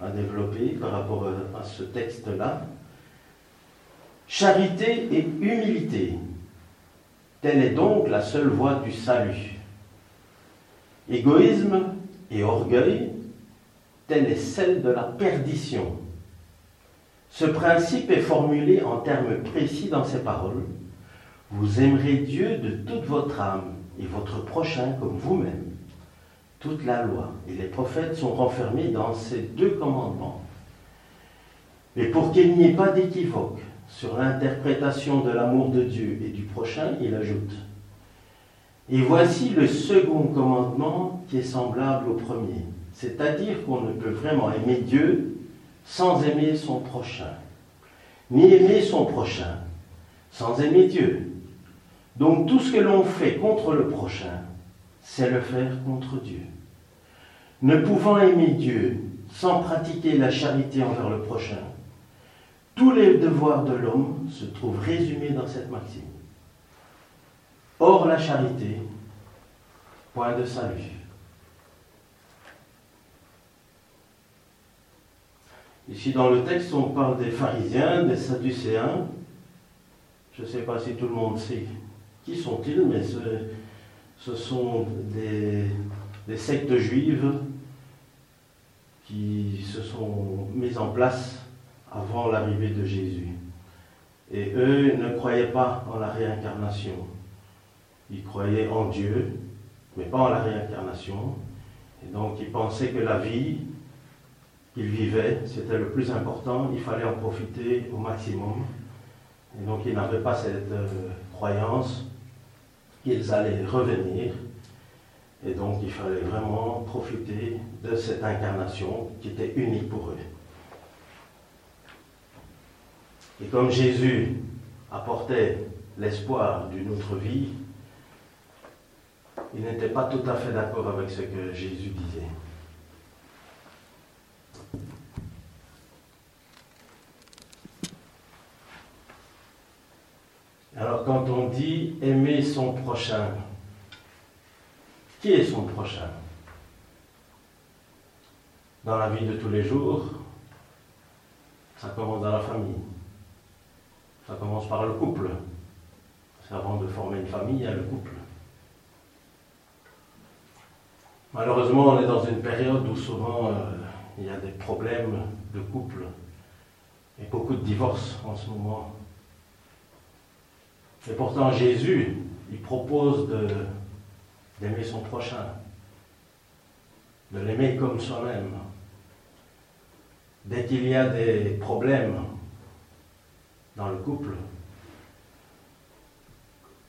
a développée par rapport à ce texte-là. Charité et humilité, telle est donc la seule voie du salut. Égoïsme et orgueil, telle est celle de la perdition. Ce principe est formulé en termes précis dans ces paroles. Vous aimerez Dieu de toute votre âme et votre prochain comme vous-même. Toute la loi et les prophètes sont renfermés dans ces deux commandements. Mais pour qu'il n'y ait pas d'équivoque sur l'interprétation de l'amour de Dieu et du prochain, il ajoute Et voici le second commandement qui est semblable au premier, c'est-à-dire qu'on ne peut vraiment aimer Dieu sans aimer son prochain, ni aimer son prochain sans aimer Dieu. Donc tout ce que l'on fait contre le prochain, c'est le faire contre Dieu. Ne pouvant aimer Dieu sans pratiquer la charité envers le prochain, tous les devoirs de l'homme se trouvent résumés dans cette maxime. Or la charité, point de salut. Ici dans le texte, on parle des pharisiens, des sadducéens. Je ne sais pas si tout le monde sait qui sont-ils, mais ce, sont des, des sectes juives qui se sont mises en place avant l'arrivée de Jésus. Et eux ne croyaient pas en la réincarnation. Ils croyaient en Dieu, mais pas en la réincarnation. Et donc ils pensaient que la vie qu'ils vivaient, c'était le plus important, il fallait en profiter au maximum. Et donc ils n'avaient pas cette euh, croyance qu'ils allaient revenir. Et donc il fallait vraiment profiter de cette incarnation qui était unique pour eux. Et comme Jésus apportait l'espoir d'une autre vie, il n'était pas tout à fait d'accord avec ce que Jésus disait. Alors quand on dit aimer son prochain, qui est son prochain? Dans la vie de tous les jours, ça commence dans la famille. Ça commence par le couple. C'est avant de former une famille, il y a le couple. Malheureusement, on est dans une période où souvent euh, il y a des problèmes de couple et beaucoup de divorces en ce moment. Et pourtant, Jésus, il propose d'aimer son prochain, de l'aimer comme soi-même. Dès qu'il y a des problèmes, dans le couple.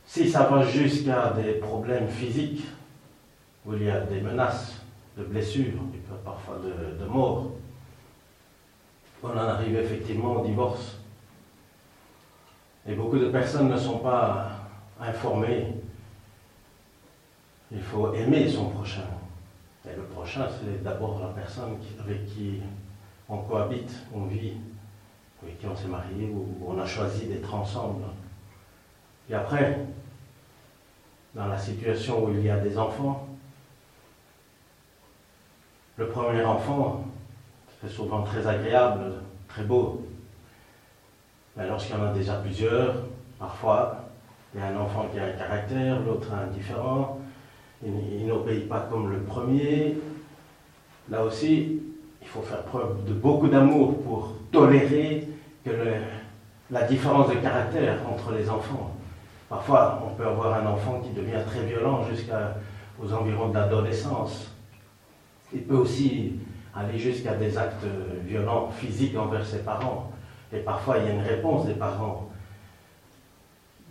Si ça va jusqu'à des problèmes physiques, où il y a des menaces de blessures, et parfois de, de mort, on en arrive effectivement au divorce. Et beaucoup de personnes ne sont pas informées. Il faut aimer son prochain. Et le prochain, c'est d'abord la personne avec qui on cohabite, on vit, avec qui on s'est marié, ou on a choisi d'être ensemble. Et après, dans la situation où il y a des enfants, le premier enfant, c'est souvent très agréable, très beau. Mais lorsqu'il y en a déjà plusieurs, parfois, il y a un enfant qui a un caractère, l'autre un différent, il, n'obéit pas comme le premier. Là aussi, il faut faire preuve de beaucoup d'amour pour tolérer la différence de caractère entre les enfants. Parfois, on peut avoir un enfant qui devient très violent jusqu'aux environs de l'adolescence. Il peut aussi aller jusqu'à des actes violents physiques envers ses parents. Et parfois, il y a une réponse des parents.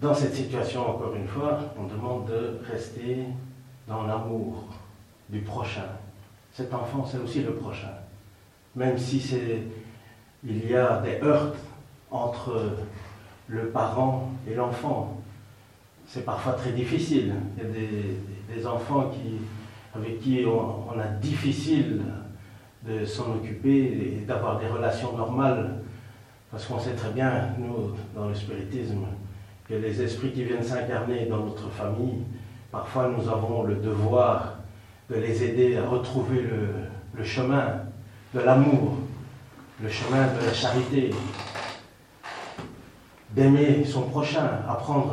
Dans cette situation, encore une fois, on demande de rester dans l'amour du prochain. Cet enfant, c'est aussi le prochain. Même si il y a des heurts entre le parent et l'enfant, c'est parfois très difficile. Il y a des, enfants qui, avec qui on, a difficile de s'en occuper et d'avoir des relations normales. Parce qu'on sait très bien, nous, dans le spiritisme, que les esprits qui viennent s'incarner dans notre famille, parfois nous avons le devoir de les aider à retrouver le, chemin de l'amour, le chemin de la charité, d'aimer son prochain, apprendre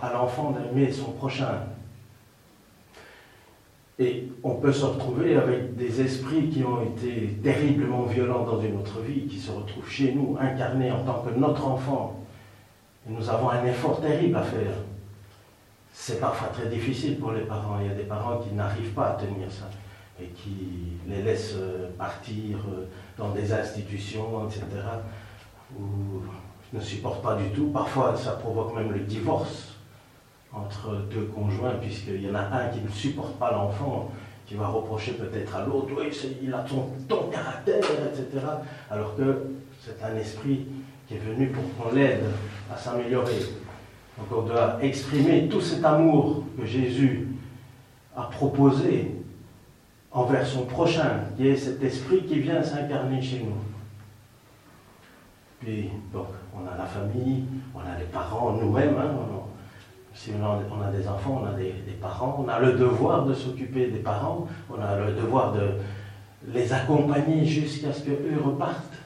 à l'enfant d'aimer son prochain. Et on peut se retrouver avec des esprits qui ont été terriblement violents dans une autre vie, qui se retrouvent chez nous, incarnés en tant que notre enfant. Et nous avons un effort terrible à faire. C'est parfois très difficile pour les parents. Il y a des parents qui n'arrivent pas à tenir ça et qui les laissent partir dans des institutions, etc., où ne supportent pas du tout. Parfois, ça provoque même le divorce entre deux conjoints, puisqu'il y en a un qui ne supporte pas l'enfant, qui va reprocher peut-être à l'autre, oui, il a ton, caractère, etc. Alors que c'est un esprit qui est venu pour qu'on l'aide à s'améliorer. Donc on doit exprimer tout cet amour que Jésus a proposé envers son prochain, qui est cet esprit qui vient s'incarner chez nous. Puis, donc, on a la famille, on a les parents, nous-mêmes, hein, si on a, des enfants, on a des, parents, on a le devoir de s'occuper des parents, on a le devoir de les accompagner jusqu'à ce qu'eux repartent.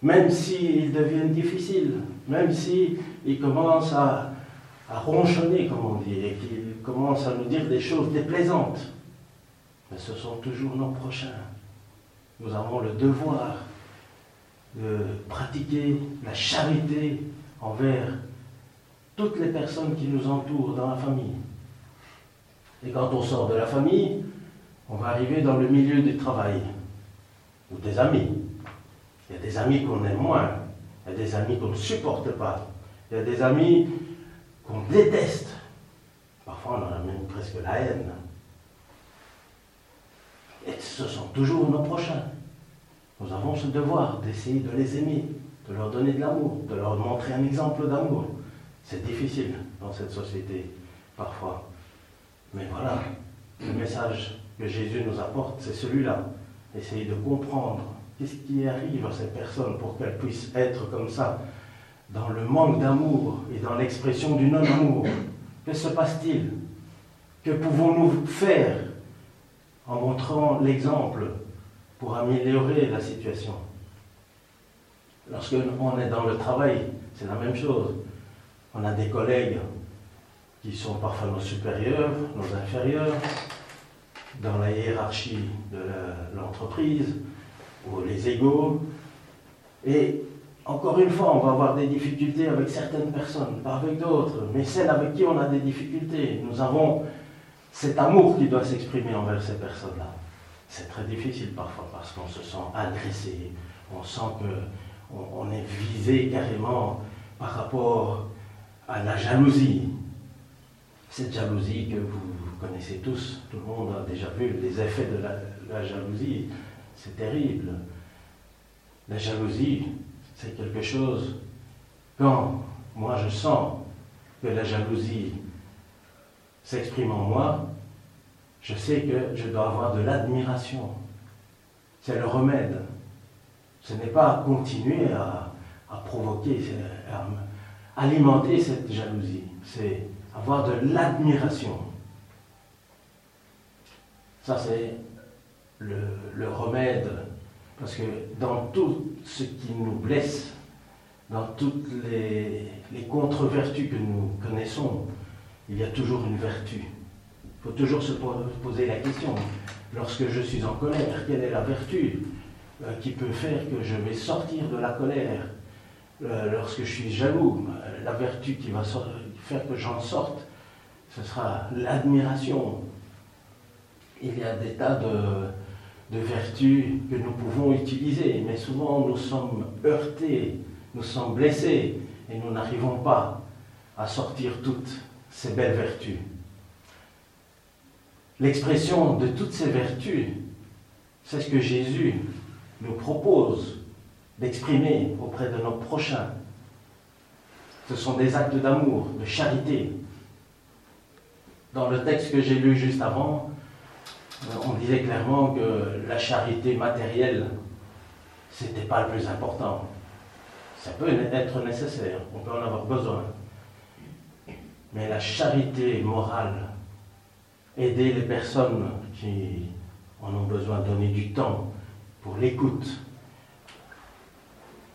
Même s'ils deviennent difficiles, même s'ils commencent à, à ronchonner, comme on dit, et qu'ils commencent à nous dire des choses déplaisantes. Mais ce sont toujours nos prochains. Nous avons le devoir de pratiquer la charité envers toutes les personnes qui nous entourent dans la famille. Et quand on sort de la famille, on va arriver dans le milieu du travail, ou des amis. Il y a des amis qu'on aime moins, il y a des amis qu'on ne supporte pas, il y a des amis qu'on déteste. Parfois, on en a même presque la haine. Et ce sont toujours nos prochains. Nous avons ce devoir d'essayer de les aimer, de leur donner de l'amour, de leur montrer un exemple d'amour. C'est difficile dans cette société, parfois. Mais voilà, le message que Jésus nous apporte, c'est celui-là. Essayer de comprendre qu'est-ce qui arrive à ces personnes pour qu'elles puissent être comme ça, dans le manque d'amour et dans l'expression du non-amour. Que se passe-t-il? Que pouvons-nous faire en montrant l'exemple pour améliorer la situation? Lorsque on est dans le travail, c'est la même chose. On a des collègues qui sont parfois nos supérieurs, nos inférieurs, dans la hiérarchie de l'entreprise, ou les égaux. Et encore une fois, on va avoir des difficultés avec certaines personnes, pas avec d'autres, mais celles avec qui on a des difficultés. Nous avons cet amour qui doit s'exprimer envers ces personnes-là. C'est très difficile parfois parce qu'on se sent agressé, on sent qu'on on est visé carrément par rapport à la jalousie. Cette jalousie que vous connaissez tous, tout le monde a déjà vu les effets de la jalousie, c'est terrible. La jalousie, c'est quelque chose, quand moi je sens que la jalousie s'exprime en moi, je sais que je dois avoir de l'admiration. C'est le remède. Ce n'est pas continuer à, provoquer, à alimenter cette jalousie. C'est avoir de l'admiration. Ça, c'est le, remède. Parce que dans tout ce qui nous blesse, dans toutes les, les contre-vertus que nous connaissons, il y a toujours une vertu. Il faut toujours se poser la question, Lorsque je suis en colère, quelle est la vertu euh, qui peut faire que je vais sortir de la colère? Lorsque je suis jaloux, euh, la vertu qui va faire que j'en sorte, ce sera l'admiration. Il y a des tas de vertus que nous pouvons utiliser, mais souvent nous sommes heurtés, nous sommes blessés et nous n'arrivons pas à sortir toutes ces belles vertus. L'expression de toutes ces vertus, c'est ce que Jésus nous propose d'exprimer auprès de nos prochains. Ce sont des actes d'amour, de charité. Dans le texte que j'ai lu juste avant, on disait clairement que la charité matérielle, ce n'était pas le plus important. Ça peut être nécessaire, on peut en avoir besoin. Mais la charité morale, aider les personnes qui en ont besoin, donner du temps pour l'écoute,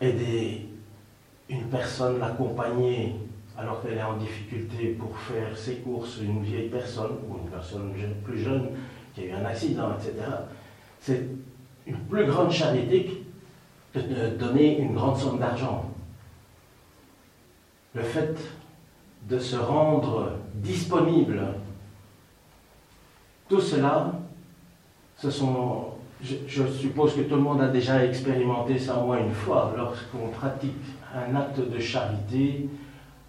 aider une personne, l'accompagner alors qu'elle est en difficulté pour faire ses courses, une vieille personne ou une personne plus jeune qui a eu un accident, etc. C'est une plus grande charité que de donner une grande somme d'argent. Le fait de se rendre disponible tout cela, ce sont, je, suppose que tout le monde a déjà expérimenté ça au moins une fois. Lorsqu'on pratique un acte de charité,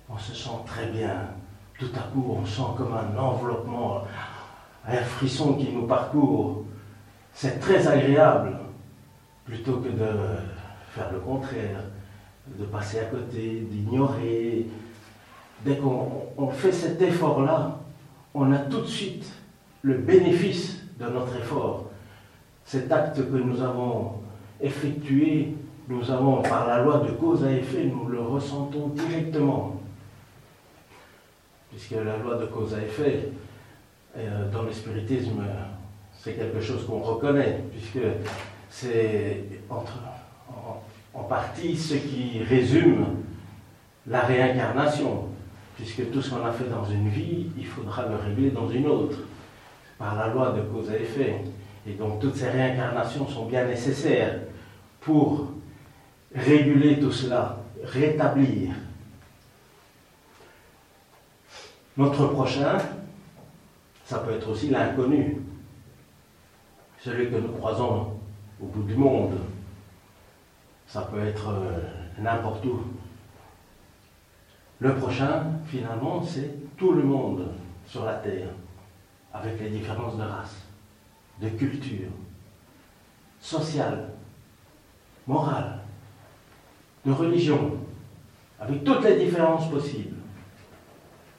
on se sent très bien. Tout à coup, on sent comme un enveloppement, un frisson qui nous parcourt. C'est très agréable, plutôt que de faire le contraire, de passer à côté, d'ignorer. Dès qu'on fait cet effort-là, on a tout de suite le bénéfice de notre effort. Cet acte que nous avons effectué, nous avons, par la loi de cause à effet, nous le ressentons directement. Puisque la loi de cause à effet, euh, dans le spiritisme, c'est quelque chose qu'on reconnaît, puisque c'est en, partie ce qui résume la réincarnation, puisque tout ce qu'on a fait dans une vie, il faudra le régler dans une autre par la loi de cause et effet. Et donc toutes ces réincarnations sont bien nécessaires pour réguler tout cela, rétablir. Notre prochain, ça peut être aussi l'inconnu, celui que nous croisons au bout du monde. Ça peut être euh, n'importe où. Le prochain, finalement, c'est tout le monde sur la terre avec les différences de race, de culture, sociale, morale, de religion, avec toutes les différences possibles.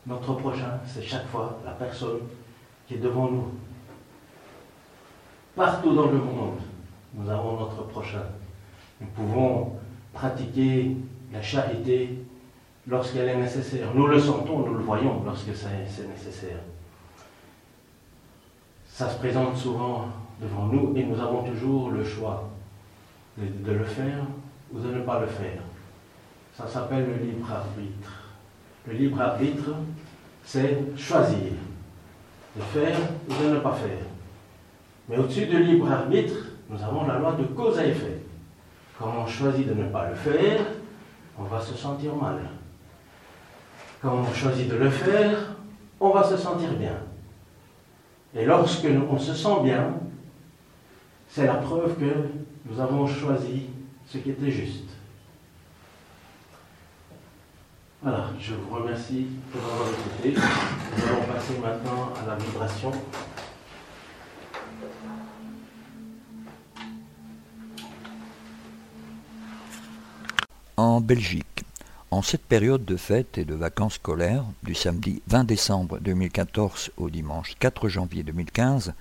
Notre prochain, c'est chaque fois la personne qui est devant nous. Partout dans le monde, nous avons notre prochain. Nous pouvons pratiquer la charité lorsqu'elle est nécessaire. Nous le sentons, nous le voyons lorsque c'est nécessaire ça se présente souvent devant nous et nous avons toujours le choix de, le faire ou de ne pas le faire. Ça s'appelle le libre arbitre. Le libre arbitre, c'est choisir de faire ou de ne pas faire. Mais au-dessus du libre arbitre, nous avons la loi de cause à effet. Quand on choisit de ne pas le faire, on va se sentir mal. Quand on choisit de le faire, on va se sentir bien. Et lorsque on se sent bien, c'est la preuve que nous avons choisi ce qui était juste. Voilà, je vous remercie pour avoir écouté. Nous allons passer maintenant à la vibration. En Belgique, en cette période de fêtes et de vacances scolaires, du samedi 20 décembre 2014 au dimanche 4 janvier 2015,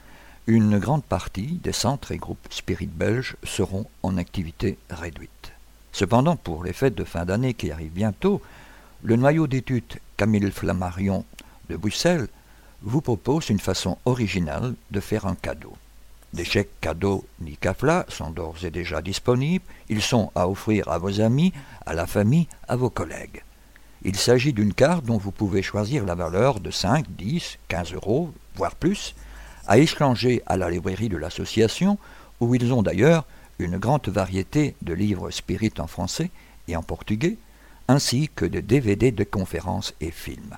une grande partie des centres et groupes spirites belges seront en activité réduite. Cependant, pour les fêtes de fin d'année qui arrivent bientôt, le noyau d'études Camille Flammarion de Bruxelles vous propose une façon originale de faire un cadeau. Des chèques cadeaux Nicafla sont d'ores et déjà disponibles. Ils sont à offrir à vos amis, à la famille, à vos collègues. Il s'agit d'une carte dont vous pouvez choisir la valeur de 5, 10, 15 euros, voire plus, à échanger à la librairie de l'association, où ils ont d'ailleurs une grande variété de livres spirites en français et en portugais, ainsi que de DVD de conférences et films.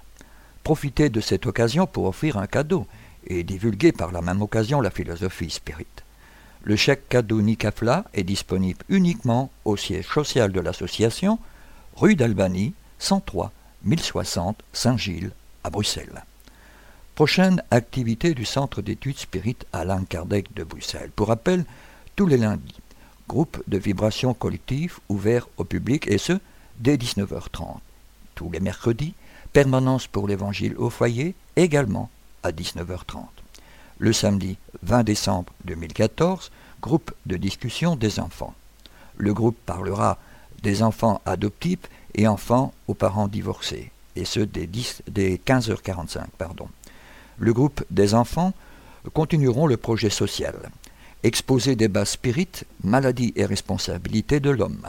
Profitez de cette occasion pour offrir un cadeau et divulguer par la même occasion la philosophie spirit. Le chèque cadeau Nicafla est disponible uniquement au siège social de l'association, rue d'Albanie, 103 1060 Saint-Gilles, à Bruxelles. Prochaine activité du Centre d'études spirites Alain Kardec de Bruxelles. Pour rappel, tous les lundis, groupe de vibration collective ouvert au public et ce, dès 19h30. Tous les mercredis, permanence pour l'évangile au foyer, également à 19h30. Le samedi 20 décembre 2014, groupe de discussion des enfants. Le groupe parlera des enfants adoptifs et enfants aux parents divorcés, et ce dès, dès 15h45. Pardon le groupe des enfants continueront le projet social. Exposer débat spirit, maladie et responsabilité de l'homme.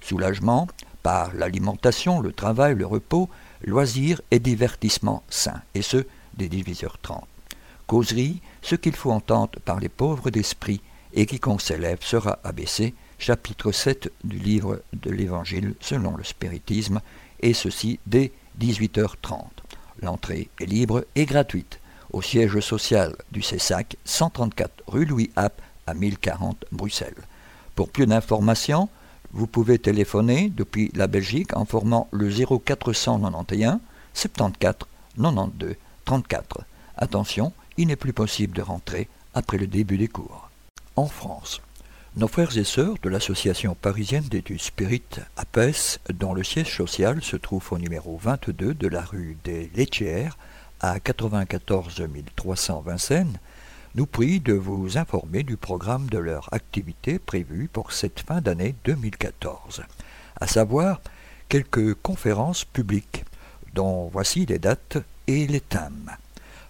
Soulagement par l'alimentation, le travail, le repos, loisirs et divertissement sains, et ce, dès 18h30. Causerie, ce qu'il faut entendre par les pauvres d'esprit, et quiconque s'élève sera abaissé, chapitre 7 du livre de l'Évangile selon le spiritisme, et ceci dès 18h30. L'entrée est libre et gratuite au siège social du CESAC, 134 rue Louis App à 1040 Bruxelles. Pour plus d'informations, vous pouvez téléphoner depuis la Belgique en formant le 0491 74 92 34. Attention, il n'est plus possible de rentrer après le début des cours. En France, nos frères et sœurs de l'Association parisienne d'études spirites APES, dont le siège social se trouve au numéro 22 de la rue des Laitières, à 94 300 Vincennes, nous prient de vous informer du programme de leur activité prévue pour cette fin d'année 2014, à savoir quelques conférences publiques, dont voici les dates et les thèmes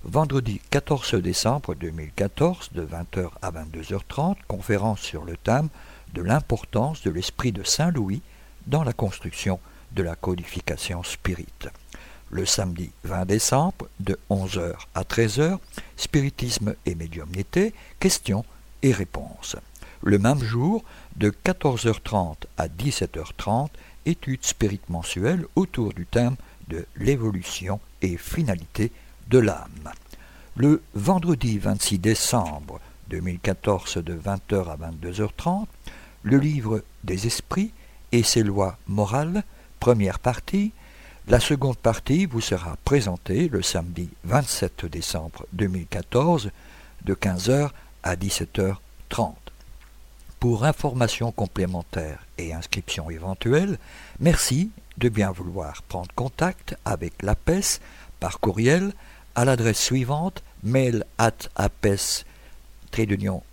vendredi 14 décembre 2014 de 20h à 22h30, conférence sur le thème de l'importance de l'esprit de Saint Louis dans la construction de la codification spirite. Le samedi 20 décembre de 11h à 13h, spiritisme et médiumnité, questions et réponses. Le même jour, de 14h30 à 17h30, études spirites mensuelles autour du thème de l'évolution et finalité de l'âme. Le vendredi 26 décembre 2014 de 20h à 22h30, le livre des esprits et ses lois morales, première partie. La seconde partie vous sera présentée le samedi 27 décembre 2014 de 15h à 17h30. Pour informations complémentaires et inscriptions éventuelles, merci de bien vouloir prendre contact avec l'APES par courriel à l'adresse suivante mail at apes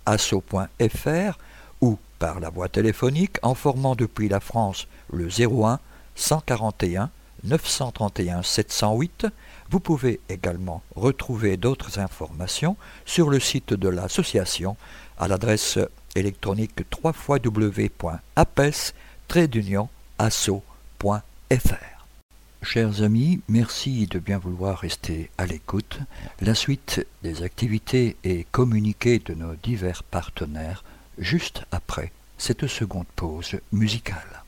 asso.fr ou par la voie téléphonique en formant depuis la France le 01 141 931 708. Vous pouvez également retrouver d'autres informations sur le site de l'association à l'adresse électronique www.apes-asso.fr. Chers amis, merci de bien vouloir rester à l'écoute. La suite des activités et communiqués de nos divers partenaires juste après cette seconde pause musicale.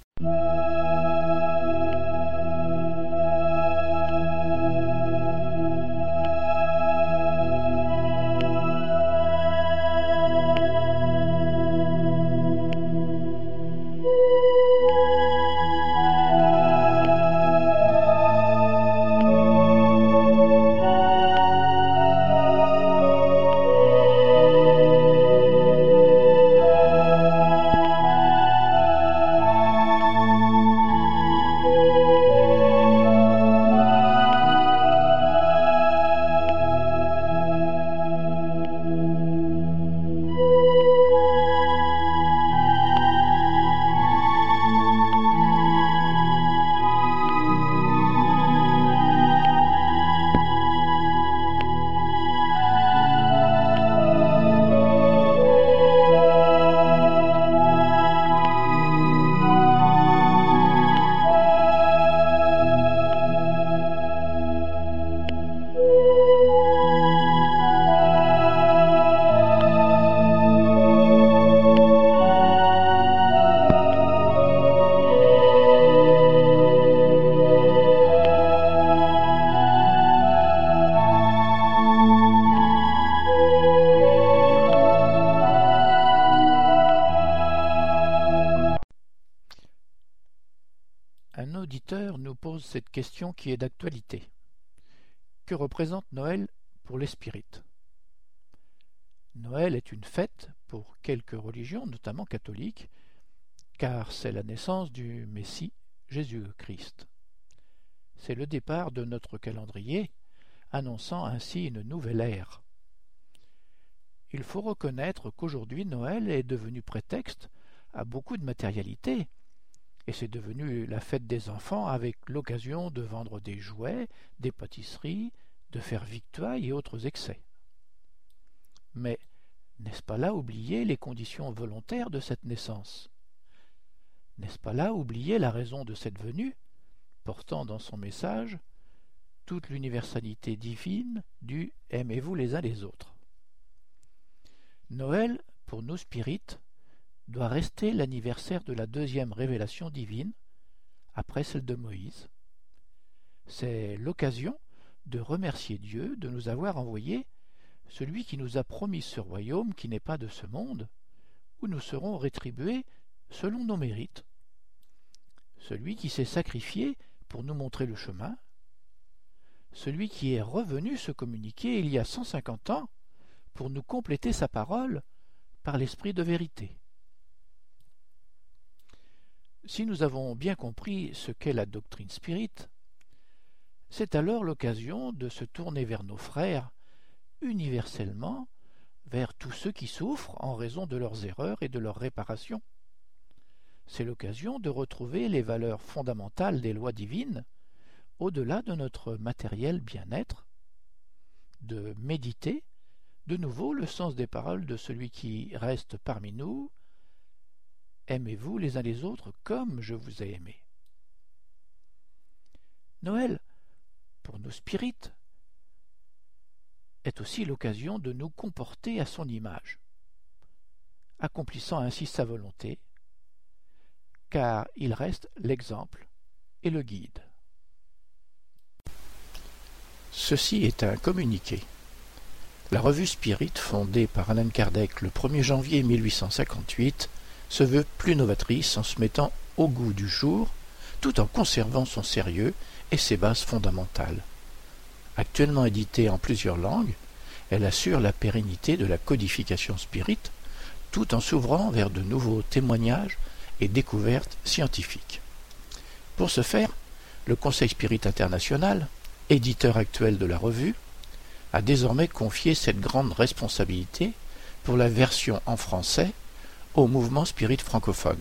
Question qui est d'actualité. Que représente Noël pour les spirites? Noël est une fête pour quelques religions, notamment catholiques, car c'est la naissance du Messie Jésus-Christ. C'est le départ de notre calendrier, annonçant ainsi une nouvelle ère. Il faut reconnaître qu'aujourd'hui Noël est devenu prétexte à beaucoup de matérialité, et c'est devenu la fête des enfants avec l'occasion de vendre des jouets, des pâtisseries, de faire victoire et autres excès. Mais n'est-ce pas là oublier les conditions volontaires de cette naissance? N'est-ce pas là oublier la raison de cette venue, portant dans son message toute l'universalité divine du aimez-vous les uns les autres? Noël, pour nous spirites, doit rester l'anniversaire de la deuxième révélation divine, après celle de Moïse. C'est l'occasion de remercier Dieu de nous avoir envoyé celui qui nous a promis ce royaume qui n'est pas de ce monde, où nous serons rétribués selon nos mérites. Celui qui s'est sacrifié pour nous montrer le chemin, celui qui est revenu se communiquer il y a cent cinquante ans pour nous compléter sa parole par l'esprit de vérité. Si nous avons bien compris ce qu'est la doctrine spirite, c'est alors l'occasion de se tourner vers nos frères universellement, vers tous ceux qui souffrent en raison de leurs erreurs et de leur réparation. C'est l'occasion de retrouver les valeurs fondamentales des lois divines au-delà de notre matériel bien-être, de méditer de nouveau le sens des paroles de celui qui reste parmi nous, Aimez-vous les uns les autres comme je vous ai aimé? Noël, pour nos spirites, est aussi l'occasion de nous comporter à son image, accomplissant ainsi sa volonté, car il reste l'exemple et le guide. Ceci est un communiqué. La revue Spirit, fondée par Alan Kardec le 1er janvier 1858, se veut plus novatrice en se mettant au goût du jour, tout en conservant son sérieux et ses bases fondamentales. Actuellement éditée en plusieurs langues, elle assure la pérennité de la codification spirite, tout en s'ouvrant vers de nouveaux témoignages et découvertes scientifiques. Pour ce faire, le Conseil Spirit International, éditeur actuel de la revue, a désormais confié cette grande responsabilité pour la version en français au mouvement spirit francophone.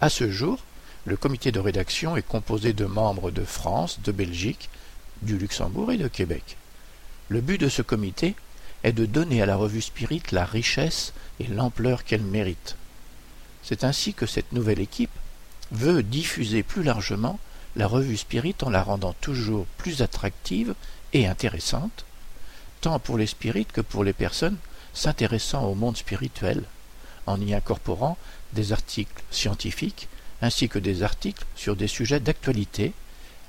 À ce jour, le comité de rédaction est composé de membres de France, de Belgique, du Luxembourg et de Québec. Le but de ce comité est de donner à la revue Spirit la richesse et l'ampleur qu'elle mérite. C'est ainsi que cette nouvelle équipe veut diffuser plus largement la revue Spirit en la rendant toujours plus attractive et intéressante, tant pour les spirites que pour les personnes s'intéressant au monde spirituel, en y incorporant des articles scientifiques ainsi que des articles sur des sujets d'actualité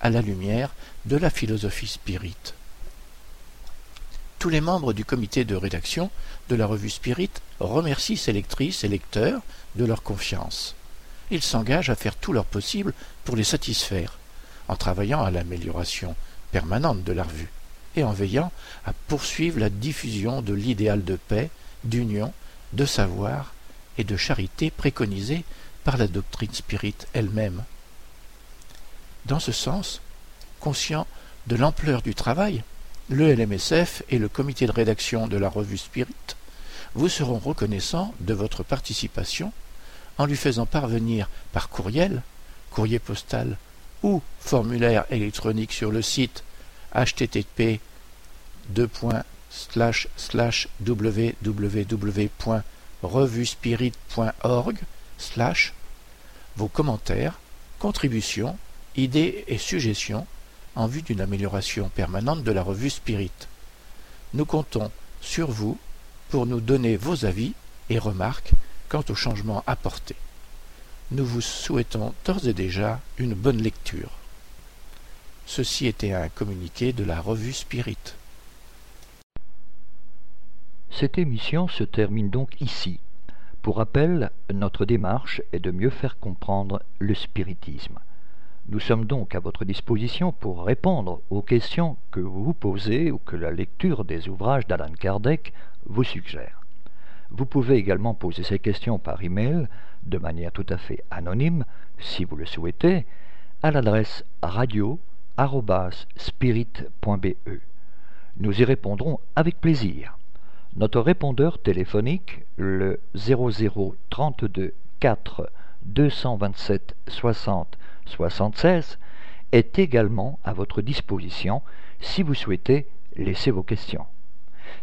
à la lumière de la philosophie spirite. Tous les membres du comité de rédaction de la revue Spirit remercient ses lectrices et lecteurs de leur confiance. Ils s'engagent à faire tout leur possible pour les satisfaire, en travaillant à l'amélioration permanente de la revue et en veillant à poursuivre la diffusion de l'idéal de paix, d'union, de savoir et de charité préconisé par la doctrine spirite elle-même. Dans ce sens, conscient de l'ampleur du travail, le LMSF et le comité de rédaction de la revue Spirit vous seront reconnaissants de votre participation en lui faisant parvenir par courriel, courrier postal ou formulaire électronique sur le site http www.revuespirit.org vos commentaires, contributions, idées et suggestions en vue d'une amélioration permanente de la revue Spirit. Nous comptons sur vous pour nous donner vos avis et remarques quant aux changements apportés. Nous vous souhaitons d'ores et déjà une bonne lecture. Ceci était un communiqué de la revue Spirit. Cette émission se termine donc ici. Pour rappel, notre démarche est de mieux faire comprendre le spiritisme. Nous sommes donc à votre disposition pour répondre aux questions que vous vous posez ou que la lecture des ouvrages d'Alan Kardec vous suggère. Vous pouvez également poser ces questions par email de manière tout à fait anonyme, si vous le souhaitez, à l'adresse radio@spirit.be. Nous y répondrons avec plaisir. Notre répondeur téléphonique, le 0032 4 227 60 76 est également à votre disposition si vous souhaitez laisser vos questions.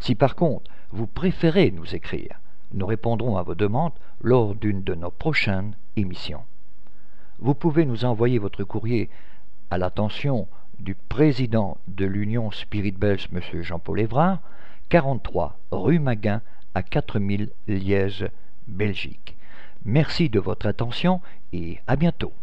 Si par contre vous préférez nous écrire, nous répondrons à vos demandes lors d'une de nos prochaines émissions. Vous pouvez nous envoyer votre courrier à l'attention du président de l'Union Spirit Belge, M. Jean-Paul Évrard, 43 rue Maguin à 4000 Liège, Belgique. Merci de votre attention et à bientôt.